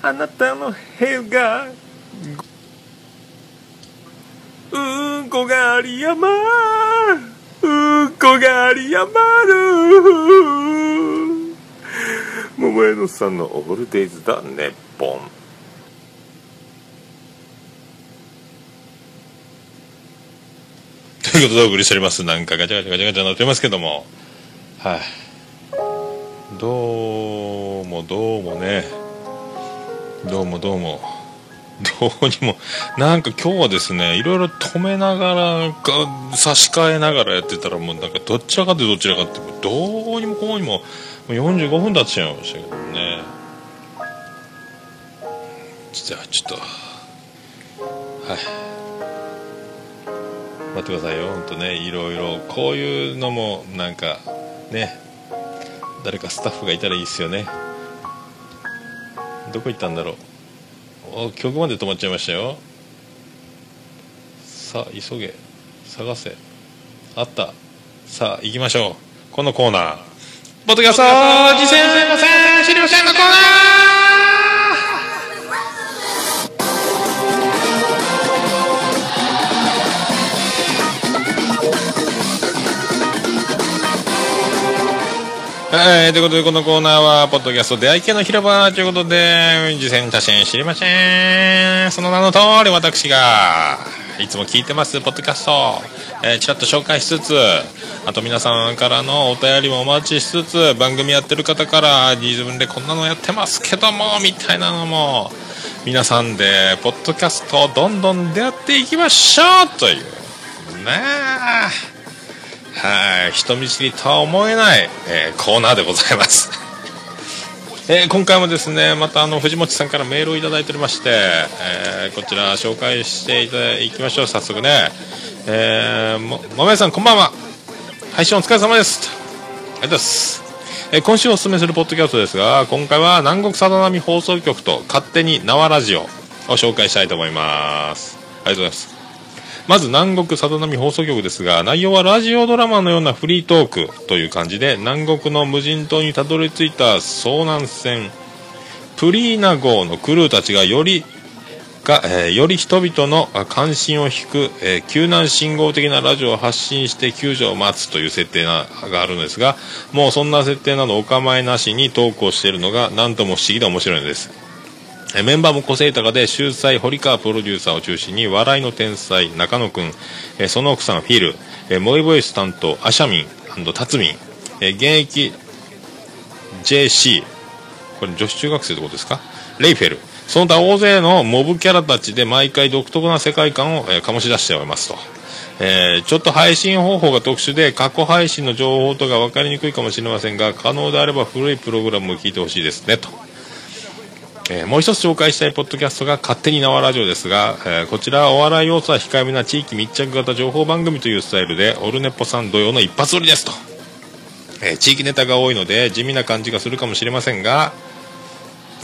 あなたの部屋がうんこがあり山うんこがあり山る。桃屋のさんのオールデイズだネッポン。いうことでお送りしております。なんかガチャガチャガチャガチャなってますけども。はい、どうもどうもね。どうもどうも。どうにも。なんか今日はですねいろいろ止めながら差し替えながらやってたらもうなんかどちらかってどちらかってどうにもこうにももう45分経っちゃいましたけどね。じゃあちょっとはい。待ってくださいよ。本当ねいろいろ。こういうのもなんかね。誰かスタッフがいたらいいっすよね。どこ行ったんだろう。お曲まで止まっちゃいましたよ。さあ急げ。探せ。あった。さあ行きましょう。このコーナー。ポッドキャスト次戦の戦資料戦のコーナー。はい、ということで、このコーナーは、ポッドキャスト出会い系の広場ということで、次戦他戦知りません。その名の通り、私が、いつも聞いてます、ポッドキャスト、えー、ちらっと紹介しつつ、あと皆さんからのお便りもお待ちしつつ、番組やってる方から、自分でこんなのやってますけども、みたいなのも、皆さんで、ポッドキャストをどんどん出会っていきましょうという、ねえ。はい、人見知りとは思えない、えーコーナーでございます。えー今回もですね、またあの藤本さんからメールをいただいておりまして、えーこちら紹介していただきましょう、早速ね。えー、も、もめさんこんばんは。配信お疲れ様です。ありがとうございます。えー今週おすすめするポッドキャストですが、今回は南国さだ波放送局と勝手に縄ラジオを紹介したいと思います。ありがとうございます。まず南国さだ波放送局ですが内容はラジオドラマのようなフリートークという感じで南国の無人島にたどり着いた遭難船プリーナ号のクルーたちがよりが、えーより人々の関心を引く、えー救難信号的なラジオを発信して救助を待つという設定があるのですがもうそんな設定などお構いなしに投稿しているのが何とも不思議で面白いのです。メンバーも個性豊かで秀才堀川プロデューサーを中心に笑いの天才中野くん、えその奥さんフィル、えモイボイス担当アシャミンタツミン、え現役 JC これ女子中学生ってことですか？レイフェルその他大勢のモブキャラたちで毎回独特な世界観を、え醸し出しておりますと、えーちょっと配信方法が特殊で過去配信の情報とか分かりにくいかもしれませんが可能であれば古いプログラムを聞いてほしいですねと。えーもう一つ紹介したいポッドキャストが勝手に縄ラジオですが、えーこちらはお笑い要素は控えめな地域密着型情報番組というスタイルでオルネポさん同様の一発撮りですと、えー地域ネタが多いので地味な感じがするかもしれませんが、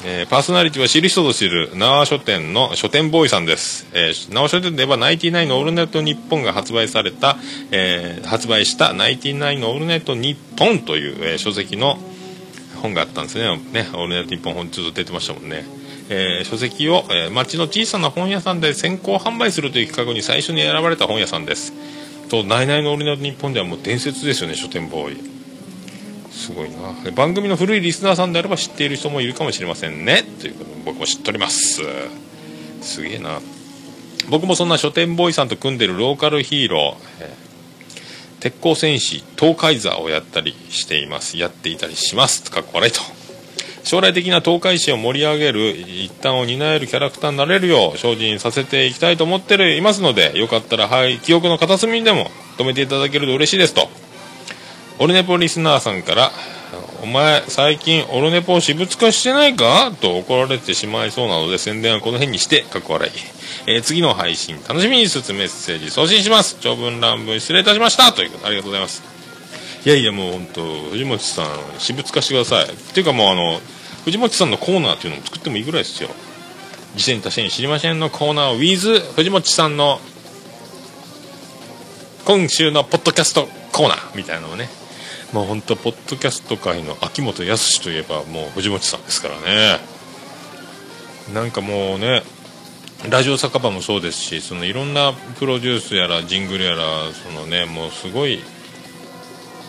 えパーソナリティは知る人ぞ知る縄書店の書店ボーイさんです、えー縄書店で言えばナインティナインのオールナイトニッポンが発売された、え発売したナインティナインのオールナイトニッポンという、え書籍の本があったんですね。ね、オールナイトニッポン本ちょっと出てましたもんね。えー書籍を、えー町の小さな本屋さんで先行販売するという企画に最初に選ばれた本屋さんです。と、ナイナイのオールナイトニッポンではもう伝説ですよね、書店ボーイ。すごいな。番組の古いリスナーさんであれば知っている人もいるかもしれませんね。ということで僕も知っております。すげえな。僕もそんな書店ボーイさんと組んでるローカルヒーロー、えー鉄鋼戦士東海座をやったりしています。やっていたりします。かっこ悪いと。将来的な東海市を盛り上げる一端を担えるキャラクターになれるよう精進させていきたいと思っていますのでよかったらはい記憶の片隅にでも止めていただけると嬉しいですと。オルネポリスナーさんから「お前最近オルネポを私物化してないか?」と怒られてしまいそうなので宣伝はこの辺にしてかっこ笑い、えー次の配信楽しみにしつつメッセージ送信します。長文乱文失礼いたしました。ということありがとうございます。いやいやもう本当藤本さん私物化してください。っていうかもうあの藤本さんのコーナーっていうのも作ってもいいぐらいですよ。次戦他戦知りませんのコーナー with 藤本さんの今週のポッドキャストコーナーみたいなのをねまあ本当ポッドキャスト界の秋元康といえばもう藤本さんですからね。なんかもうねラジオ酒場もそうですしそのいろんなプロデュースやらジングルやらそのねもうすごい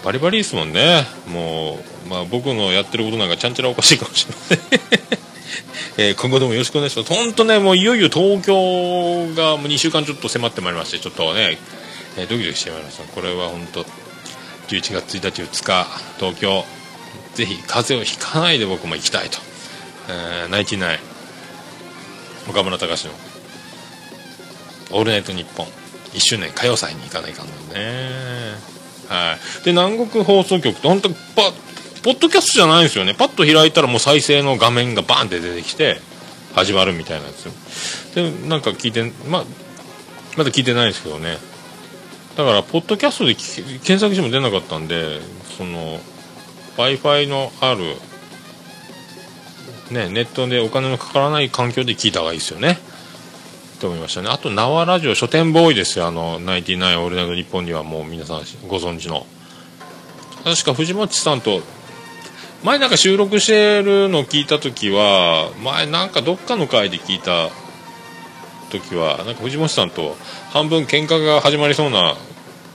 バリバリですもんね。もう、まあ、僕のやってることなんかちゃんちゃらおかしいかもしれませんえー今後ともよろしくお願いします。本当ねもういよいよ東京がもう2週間ちょっと迫ってまいりましてちょっとねえードキドキしてまいりました。これは本当11月1日2日東京ぜひ風邪をひかないで僕も行きたいと、えー、ナイティナイ岡村隆史の「オールナイトニッポン」1周年歌謡祭に行かないかんのね。はい。で南国放送局って本当パポッドキャストじゃないんですよね。パッと開いたらもう再生の画面がバンって出てきて始まるみたいなんですよ。でなんか聞いてままだ聞いてないですけどね。だからポッドキャストで検索しても出なかったんでその w i f i のある、ね、ネットでお金のかからない環境で聞いた方がいいですよね。と思いましたね。あと縄ラジオ書店ボーイですよ。あのナインティナインオールナイトニッポンにはもう皆さんご存知の。確か藤本さんと前なんか収録してるの聞いた時は前なんかどっかの回で聞いた時はなんか藤本さんと半分喧嘩が始まりそうな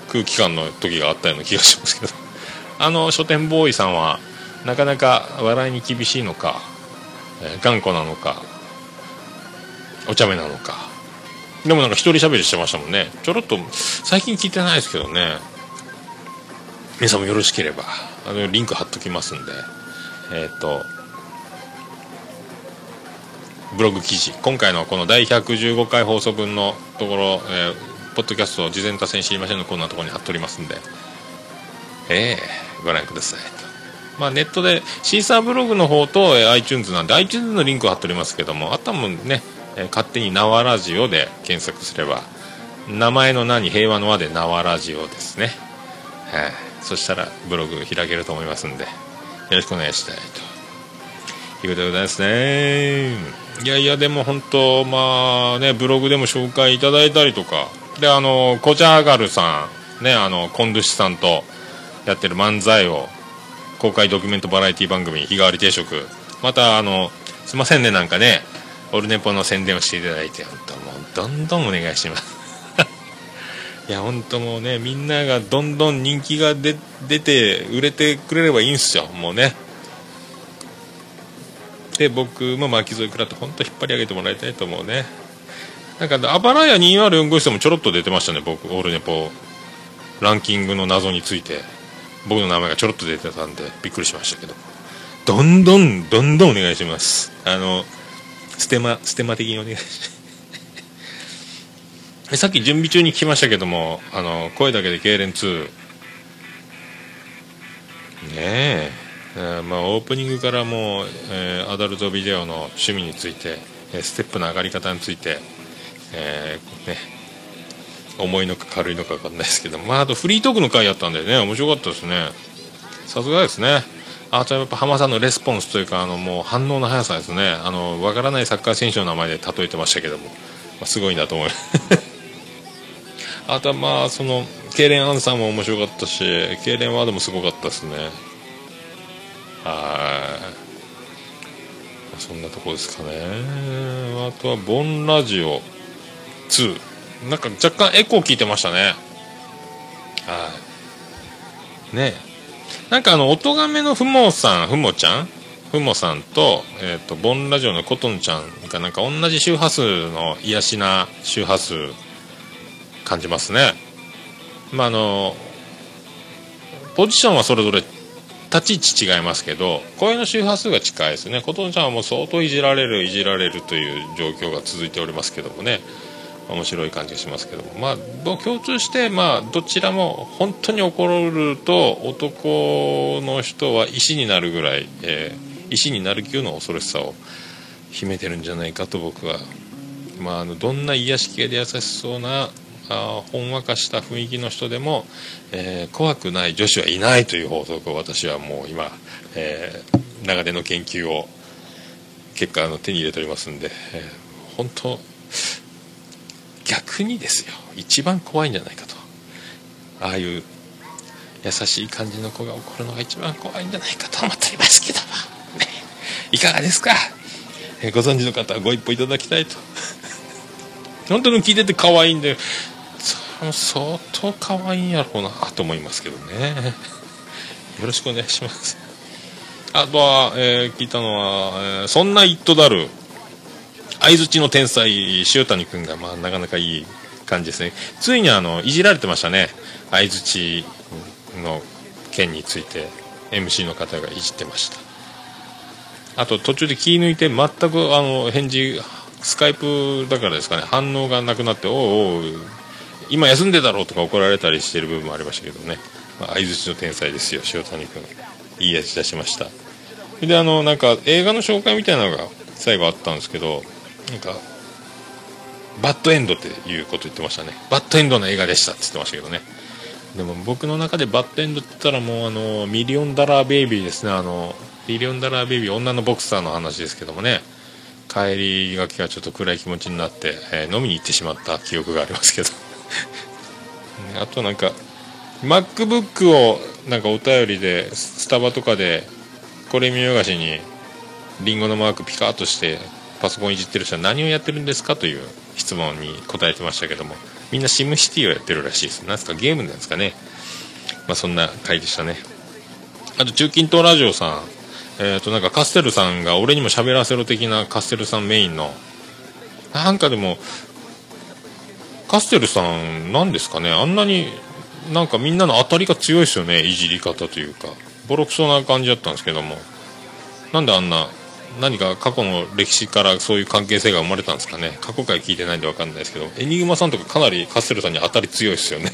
空気感の時があったような気がしますけど。あの書店ボーイさんはなかなか笑いに厳しいのか、えー頑固なのかお茶目なのか。でもなんか一人喋りしてましたもんね。ちょろっと最近聞いてないですけどね。皆さんもよろしければあのリンク貼っときますんで。えっ、とブログ記事。今回のこの第115回放送分のところ、えーポッドキャスト事前多戦知りませんのコーナーところに貼っておりますんで。ええご覧くださいと。まあネットでシーサーブログの方と、えー iTunes なんで iTunes のリンクを貼っておりますけどもあとはもうね、えー勝手に縄ラジオで検索すれば名前の名に平和の和で縄ラジオですね。はい、そしたらブログ開けると思いますんでよろしくお願いしたいと。いうことでございますね。いやいやでも本当まあねブログでも紹介いただいたりとか。であのコチャーガルさんねあのコンドゥシさんとやってる漫才を公開ドキュメントバラエティ番組日替わり定食。またあのすいませんねなんかねオルネポの宣伝をしていただいて本当もうどんどんお願いします。いや本当もうねみんながどんどん人気が出出て売れてくれればいいんすよもうね。で僕も巻き添え食らって本当引っ張り上げてもらいたいと思うね。なんかあばらや204号室でもちょろっと出てましたね僕オールネポ。ランキングの謎について。僕の名前がちょろっと出てたんでびっくりしましたけど。どんどんどんどんお願いします。あのステマステマ的にお願いします。さっき準備中に聞きましたけどもあの声だけで痙攣2ねえ。えーまあ、オープニングからもう、えーアダルトビデオの趣味について、えーステップの上がり方について、えーね、重いのか軽いのか分かんないですけど、まあ、あとフリートークの回やったんでね面白かったですね。さすがですね。あとやっぱ浜さんのレスポンスというかあのもう反応の速さですね。あの分からないサッカー選手の名前で例えてましたけども、まあ、すごいなと思いますあとはまあその痙攣アンサーも面白かったし痙攣ワードもすごかったですね。はい。そんなとこですかね。あとはボンラジオ2なんか若干エコー聞いてましたね。はい。ね。なんかあの音がめのふもさんふもちゃん？ふもさんと,、えー、とボンラジオのコトンちゃんがなんか同じ周波数の癒しな周波数感じますね。まああのポジションはそれぞれ立ち位置違いますけど声の周波数が近いですね。琴音ちゃんはもう相当いじられるいじられるという状況が続いておりますけどもね。面白い感じがしますけども。まあ共通してまあどちらも本当に怒ると男の人は石になるぐらい、えー石になる級の恐ろしさを秘めてるんじゃないかと僕は。まああのどんな癒し系で優しそうなあほんわかした雰囲気の人でも、えー怖くない女子はいないという法則を私はもう今、えー長年の研究を結果の手に入れておりますんで、えー本当逆にですよ。一番怖いんじゃないかと。ああいう優しい感じの子が怒るのが一番怖いんじゃないかと思っておりますけども、いかがですか、えーご存知の方はご一報いただきたいと。本当に聞いてて可愛いんで相当可愛いんやろうなと思いますけどね。よろしくお願いします。あとは、えー聞いたのは、えーそんな「イットダル」相づちの天才塩谷君が、まあ、なかなかいい感じですね。ついにあのいじられてましたね。相づちの件について MC の方がいじってました。あと途中で気抜いて全くあの返事スカイプだからですかね。反応がなくなっておうおう今休んでだろうとか怒られたりしてる部分もありましたけどね、まあ、相づちの天才ですよ塩谷君。いい味出しました。であのなんか映画の紹介みたいなのが最後あったんですけどなんかバッドエンドっていうこと言ってましたね。バッドエンドの映画でしたって言ってましたけどね。でも僕の中でバッドエンドって言ったらもうあのミリオンダラーベイビーですね。あのミリオンダラーベイビー女のボクサーの話ですけどもね。帰りがけがちょっと暗い気持ちになって、えー、飲みに行ってしまった記憶がありますけど。あとなんか MacBook をなんかお便りでスタバとかでこれ見よがしにリンゴのマークピカーとしてパソコンいじってる人は何をやってるんですかという質問に答えてましたけどもみんなシムシティをやってるらしいです。なんですかゲームなんですかね。まあそんな回でしたね。あと中近東ラジオさん。えっ、ー、となんかカステルさんが俺にも喋らせろ的なカステルさんメインのなんかでもカステルさんなんですかね？あんなになんかみんなの当たりが強いですよねいじり方というか。ボロクソな感じだったんですけども。なんであんな何か過去の歴史からそういう関係性が生まれたんですかね？過去回聞いてないんで分かんないですけど。エニグマさんとかかなりカステルさんに当たり強いですよね。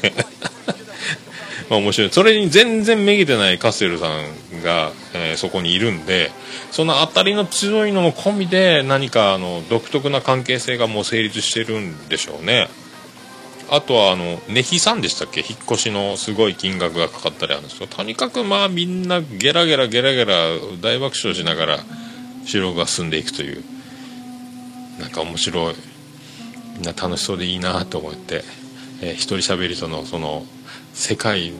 まあ面白い。それに全然めげてないカステルさんが、えー、そこにいるんでその当たりの強いのも込みで何かあの独特な関係性がもう成立してるんでしょうね。あとはあのネヒさんでしたっけ？引っ越しのすごい金額がかかったりあるんですけどとにかくまあみんなゲラゲラゲラゲラ大爆笑しながら収録が進んでいくというなんか面白い。みんな楽しそうでいいなと思って、えー、一人喋りとのその世界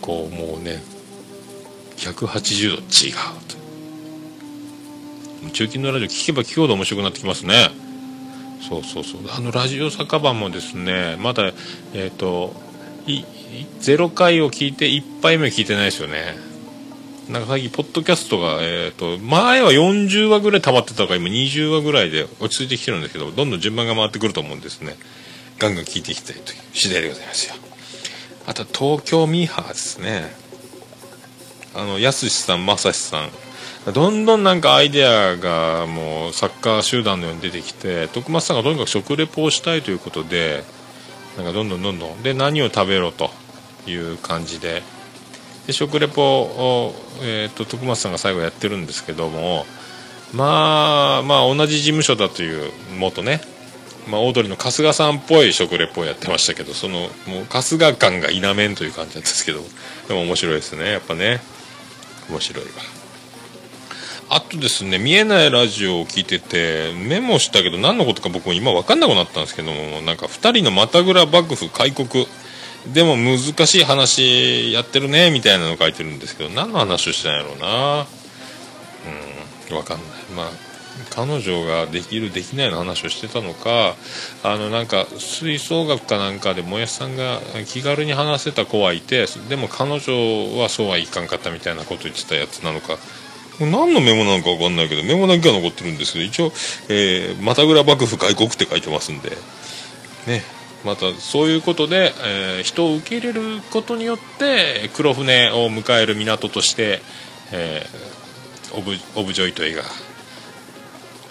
こうもうね180度違うと。中金のラジオ聞けば聞くほど面白くなってきますね。そうそうそう。あのラジオ酒場もですねまだえっ、ー、と0回を聞いて1杯目聞いてないですよね。なんか最近ポッドキャストがえっ、ー、と前は40話ぐらい溜まってたから今20話ぐらいで落ち着いてきてるんですけどどんどん順番が回ってくると思うんですね。ガンガン聞いていきたいという次第でございますよ。あと東京ミーハーですね。あのやすしさんまさしさん。どんどんなんかアイデアがもうサッカー集団のように出てきて徳松さんがとにかく食レポをしたいということでなんかどんどんどんどん。で何を食べろという感じで。で食レポを、えーと、徳松さんが最後やってるんですけどもまあまあ同じ事務所だという元ね。まあ、オードリーの春日さんっぽい食レポをやってましたけどそのもう春日感が否めんという感じなんですけどでも面白いですねやっぱね。面白いわ。あとですね見えないラジオを聞いててメモしたけど何のことか僕も今分かんなくなったんですけどもなんか2人のまたぐら幕府開国。でも難しい話やってるねみたいなの書いてるんですけど何の話をしてんやろうな。うん分かんない。まあ彼女ができるできないの話をしてたのかあのなんか吹奏楽かなんかでもやしさんが気軽に話せた子はいてでも彼女はそうはいかんかったみたいなこと言ってたやつなのか。何のメモなのか分かんないけどメモだけが残ってるんですけど一応、えー、またぐら幕府外国って書いてますんで。ね。またそういうことで、えー、人を受け入れることによって黒船を迎える港として、えー、オブオブジョイトイが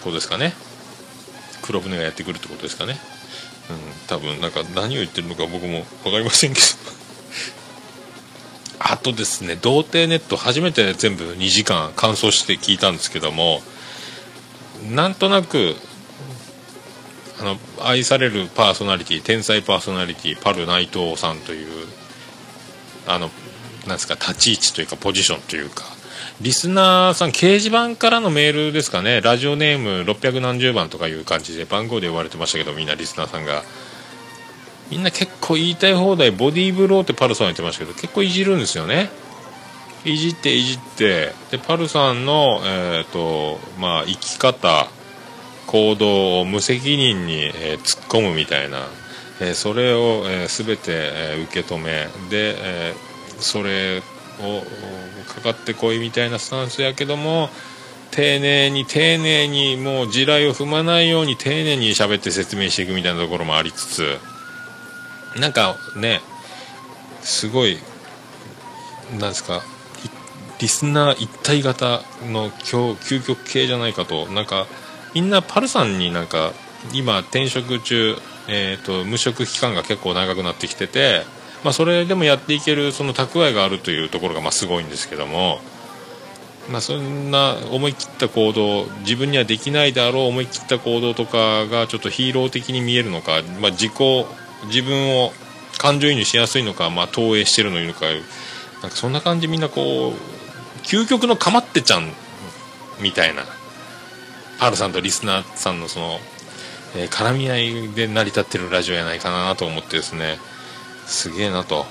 ことですかね。黒船がやってくるってことですかね。うん。多分なんか何を言ってるのか僕も分かりませんけど。あとですね童貞ネット初めて全部2時間完走して聞いたんですけどもなんとなくあの愛されるパーソナリティ天才パーソナリティパル内藤さんというあのなんですか立ち位置というかポジションというかリスナーさん掲示板からのメールですかね。ラジオネーム600何十番とかいう感じで番号で呼ばれてましたけどみんなリスナーさんが。みんな結構言いたい放題ボディーブローってパルさん言ってましたけど結構いじるんですよね。いじっていじってでパルさんの、えーとまあ、生き方行動を無責任に、えー、突っ込むみたいな、えー、それを、えー、全て、え、受け止めで、え、それをかかってこいみたいなスタンスやけども丁寧に丁寧にもう地雷を踏まないように丁寧に喋って説明していくみたいなところもありつつなんかねすごいなんですかリスナー一体型の究極系じゃないかとなんかみんなパルさんになんか今転職中、えー、と無職期間が結構長くなってきてて、まあ、それでもやっていけるその蓄えがあるというところがまあすごいんですけども、まあ、そんな思い切った行動自分にはできないであろう思い切った行動とかがちょっとヒーロー的に見えるのか、まあ、自己自分を感情移入しやすいのか、まあ、投影してるのかなんかそんな感じみんなこう究極のかまってちゃんみたいなパルさんとリスナーさんのその、えー、絡み合いで成り立ってるラジオやないかなと思ってですねすげえなと。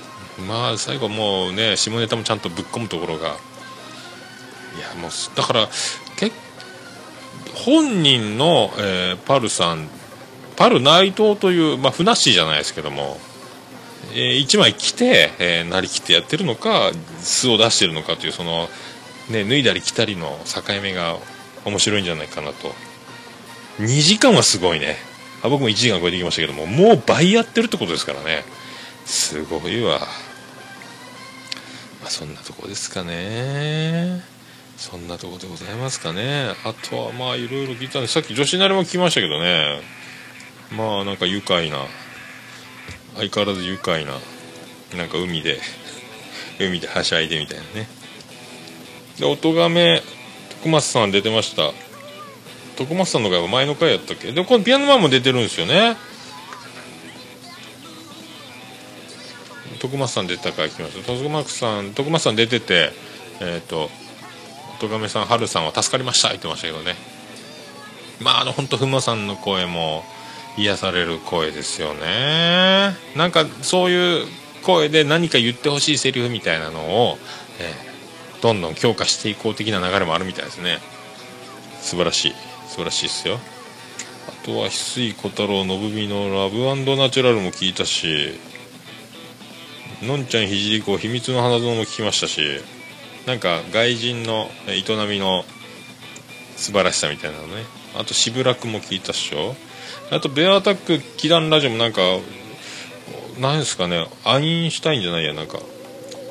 まあ最後もうね下ネタもちゃんとぶっ込むところがいやもうだからけ本人の、えー、パルさんパル内藤という、まあ、ふなっしーじゃないですけどもえー、1枚着て、えー、なりきってやってるのか素を出してるのかというその、ね、脱いだり着たりの境目が面白いんじゃないかなと。2時間はすごいね。あ僕も1時間超えてきましたけどももう倍やってるってことですからね。すごいわ、まあ、そんなとこですかね。そんなとこでございますかね。あとはまあいろいろ聞いたんでさっき女子なりも聞きましたけどね。まあなんか愉快な相変わらず愉快ななんか海で海ではしゃいでみたいなね。で音がめ徳松さん出てました。徳松さんの回は前の回やったっけ？でこのピアノマンも出てるんですよね。徳松さん出た回聞きました徳松さん徳松さん出ててえっ、ー、と音亀さん春さんは助かりました。言ってましたけどね。まああの本当ふまさんの声も癒される声ですよね。なんかそういう声で何か言ってほしいセリフみたいなのを、えー、どんどん強化していこう的な流れもあるみたいですね。素晴らしい。素晴らしいですよ。あとは翡翠小太郎信美のラブナチュラルも聞いたしのんちゃんひじりこ秘密の花園も聞きましたしなんか外人の営みの素晴らしさみたいなのね。あと渋楽も聞いたっしょ。あとベアアタック祈願ラジオもなんか何ですかね。アインシュタインじゃないや。なんか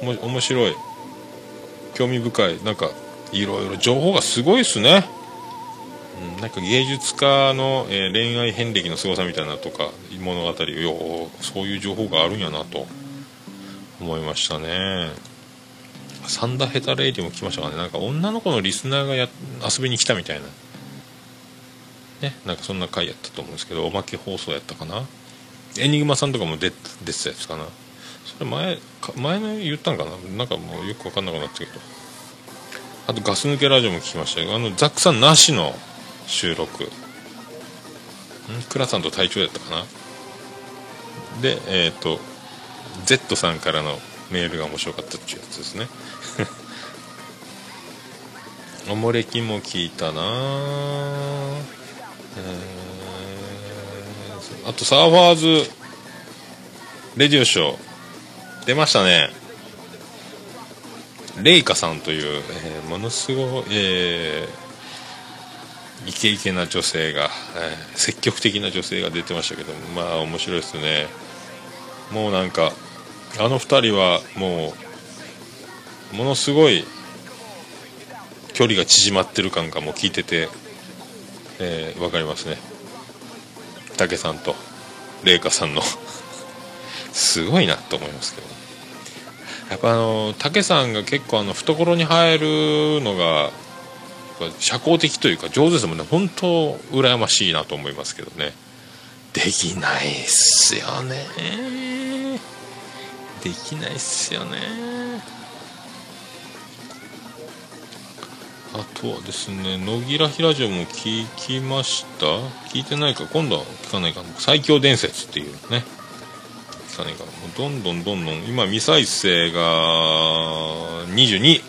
おも面白い。興味深い。なんかいろいろ。情報がすごいっすね、うん、なんか芸術家の、えー、恋愛遍歴の凄さみたいなとか物語よそういう情報があるんやなと。思いましたね。サンダーヘタレイディも来ましたかね。なんか女の子のリスナーがや遊びに来たみたいな。ね。なんかそんな回やったと思うんですけどおまけ放送やったかな？エニグマさんとかも出出てたやつかな？それ前前の言ったんかな？なんかもうよく分かんなくなってきた。あとガス抜けラジオも聞きましたよあのザックさんなしの収録。ん？倉さんと隊長やったかな？でえっ、ー、と Z さんからのメールが面白かったっていうやつですね。おもれきも聞いたなあとサーファーズレディオショー。出ましたね。レイカさんという、えー、ものすごい、えー、イケイケな女性が、えー、積極的な女性が出てましたけどまあ面白いですね。もうなんかあの2人はもうものすごい距離が縮まってる感がもう聞いててえー、分かりますね。武さんと麗華さんの。すごいなと思いますけどやっぱあの武さんが結構あの懐に入るのが社交的というか上手ですもんね。本当羨ましいなと思いますけどね。できないっすよね。できないっすよね。あとはですね野木らひラジオも聞きました？聞いてないか？今度は聞かないか。最強伝説っていうね。聞かないか。もうどんどんどんどん今未再生が22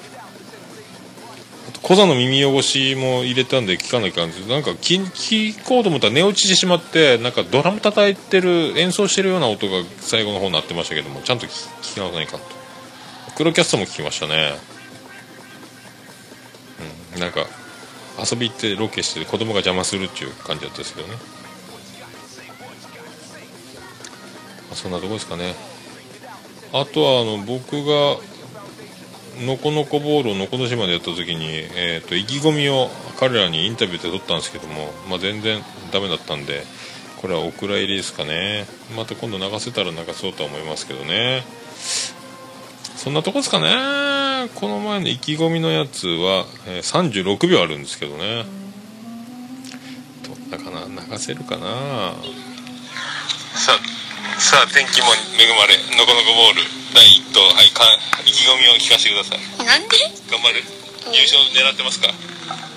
あと小座の耳汚しも入れたんで聞かないかんですなんか聞聞こうと思ったら寝落ちしてしまってなんかドラム叩いてる演奏してるような音が最後の方になってましたけどもちゃんと聞き直さないかと。黒キャストも聞きましたね。なんか遊び行ってロケして子供が邪魔するっていう感じだったんですけどね。あそんなとこですかね。あとはあの僕がのこのこボールをのこの島でやった時に、えーと、意気込みを彼らにインタビューで取ったんですけども、まあ、全然ダメだったんでこれはお蔵入りですかね。また今度流せたら流そうとは思いますけどね。そんなとこですかね。この前の意気込みのやつは、えー、36秒あるんですけどね。どんなかな？流せるかな？さあさあ天気も恵まれのこのこボール。第1投はいか意気込みを聞かせてください。なんで？頑張る優勝狙ってますか？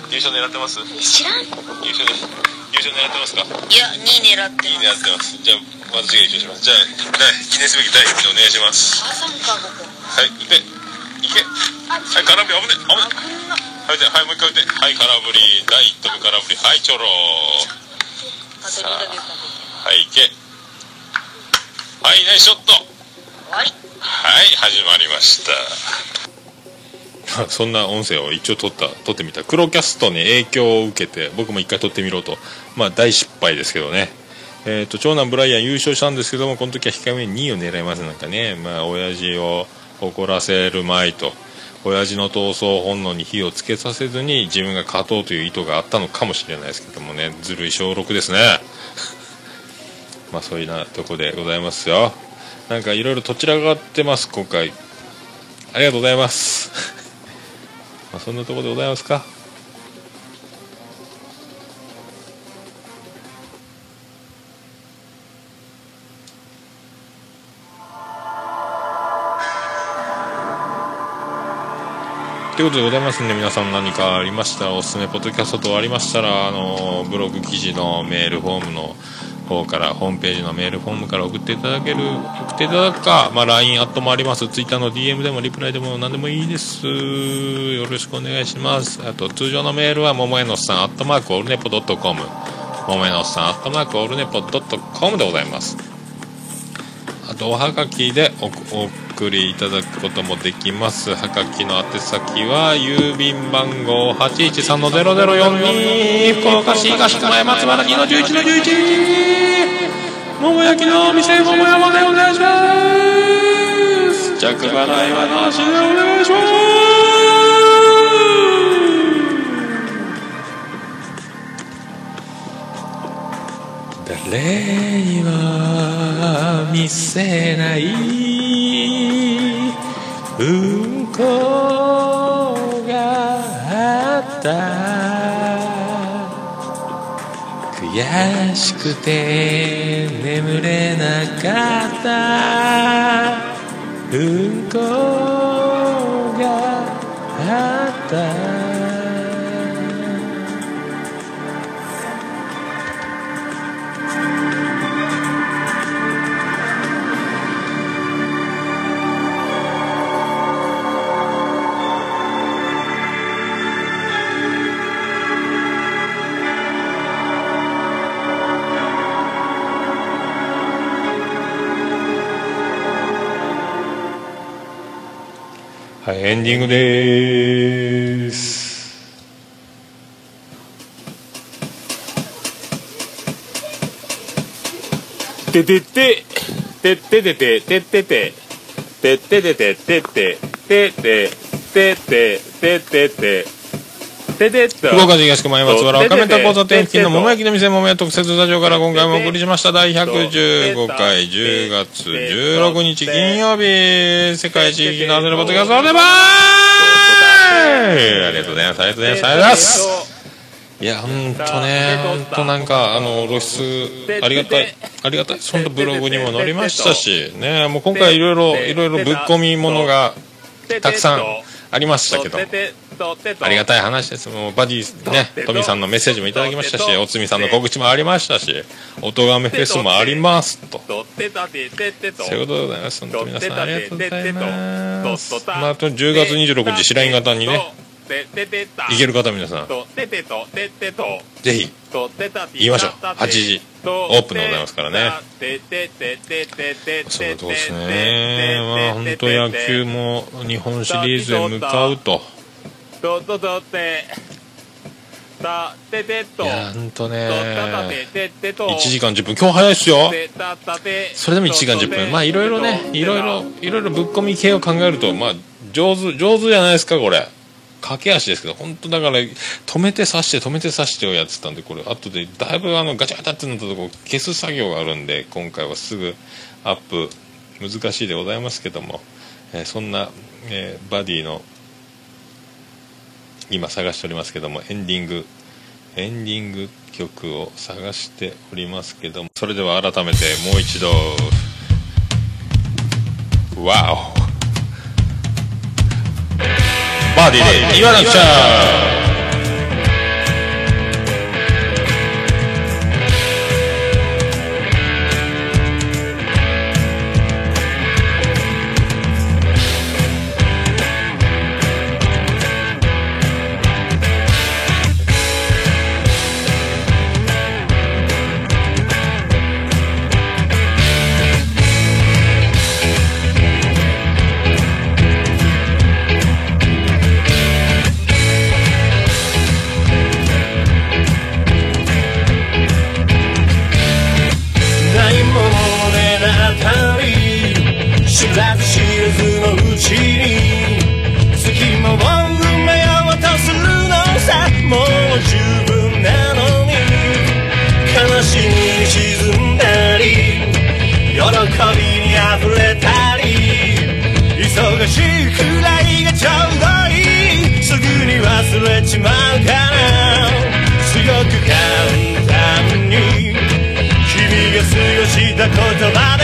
優勝狙ってます？知らん。優勝です。優勝狙ってますか？いや2位狙っていい狙ってます。じゃあ私が優勝します。じゃあ記念すべき第1投お願いします朝か。僕はいでいけ。はい空振り危ね危ねはいではいもう一回打って。はい空振り第1投目空振りはいちょろあと2度ではいいけ。はいナイスショット。はい始まりました。そんな音声を一応撮った撮ってみた。黒キャストに影響を受けて僕も一回撮ってみろと。まあ大失敗ですけどねえーと、長男ブライアン優勝したんですけどもこの時は控えめに2位を狙いますなんかね。まあ親父を怒らせるまいと。親父の闘争本能に火をつけさせずに自分が勝とうという意図があったのかもしれないですけどもね。ずるい小6ですね。まあそういうなとこでございますよ。なんかいろいろとちらがってます今回。ありがとうございます。まあそんなとこでございますか。ということでございますんで皆さん何かありました？らおすすめポッドキャスト等ありましたらあのブログ記事のメールフォームの方からホームページのメールフォームから送っていただける送っていただくか、まあ、LINE アットもあります。Twitter の DM でもリプライでも何でもいいです。よろしくお願いします。あと通常のメールはももえのさんアットマークオルネポドットコム。ももえのさんアットマークオルネポドットコムでございます。あとおはがきでお送りいただくこともできます。はがきの宛先は郵便番号813-0042福岡市東区前松原2の11の11桃焼きの店桃山でお願いします着払いはなしでお願いします。誰には見せない。うんこがあった。悔しくて眠れなかった。うんこがあった。はい、エンディングです。ててて、てててて、ててて、てててて、てててて、てててて、てててて。福岡市東区前松原赤目田交差点付近の桃焼きの店桃屋特設スタジオから今回もお送りしました。第115回10月16日金曜日世界地域のアドレポッドキャストでばーありがとうございます。ありがとうございますありがと。うございますいや、ほんとね、ほんとなんか、あの、露出、ありがたい、ありがたい、そんなブログにも載りましたし、ね、もう今回いろいろ、いろいろぶっ込みものがたくさんありましたけど、ありがたい話です。もうバディね、トミーさんのメッセージもいただきましたし、おつみさんの告知もありましたし、おとがめフェスもありますと。そういうことでございます。本当皆さんありがとうございます。まあ、あと10月26日、白井型にね、行ける方皆さん、ぜひ、言いましょう。8時、オープンでございますからね。そういうとこですね。まあ、本当野球も日本シリーズへ向かうと。たててと。いやほんとね。とたたてててと。1時間10分。今日早いっすよ。それでも1時間10分。まあいろいろねいろいろいろいろぶっ込み系を考えるとまあ上手上手じゃないですかこれ。駆け足ですけど本当だから止めて刺して止めて刺してをやってたんでこれ。後でだいぶあのガチャガチャってなったとこ消す作業があるんで今回はすぐアップ。難しいでございますけども、えーそんな、えーバディの今探しておりますけどもエンディングエンディング曲を探しておりますけどもそれでは改めてもう一度。わおバーディーで言わなくちゃびに溢れたり忙しいくらいがちょうどいいすぐに忘れちまうから強く簡単に君が過ごした言葉で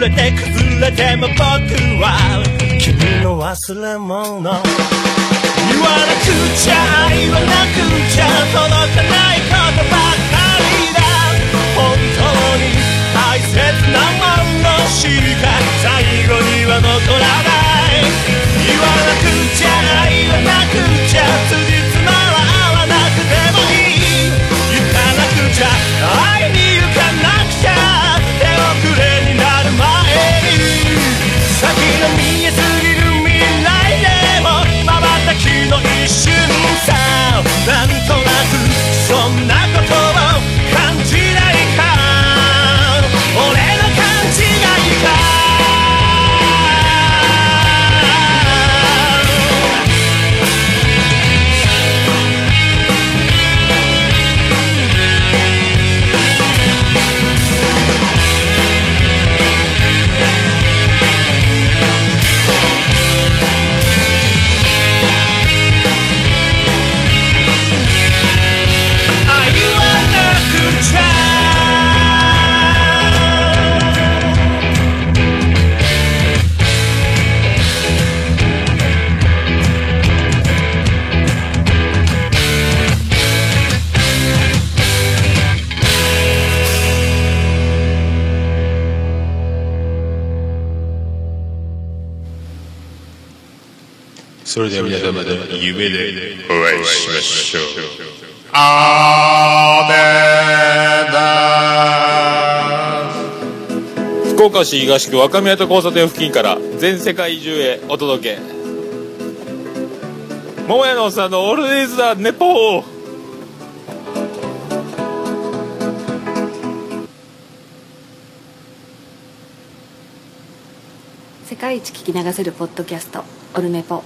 れて崩れても僕は君の忘れ物。言わなくちゃ言わなくちゃ。さなんとそれでは皆様の夢でお会いしましょう。福岡市東区若宮と交差点付近から全世界中へお届け。桃屋のおっさんのオールディーズ・ザ・ネポー。世界一聞き流せるポッドキャストオルネポ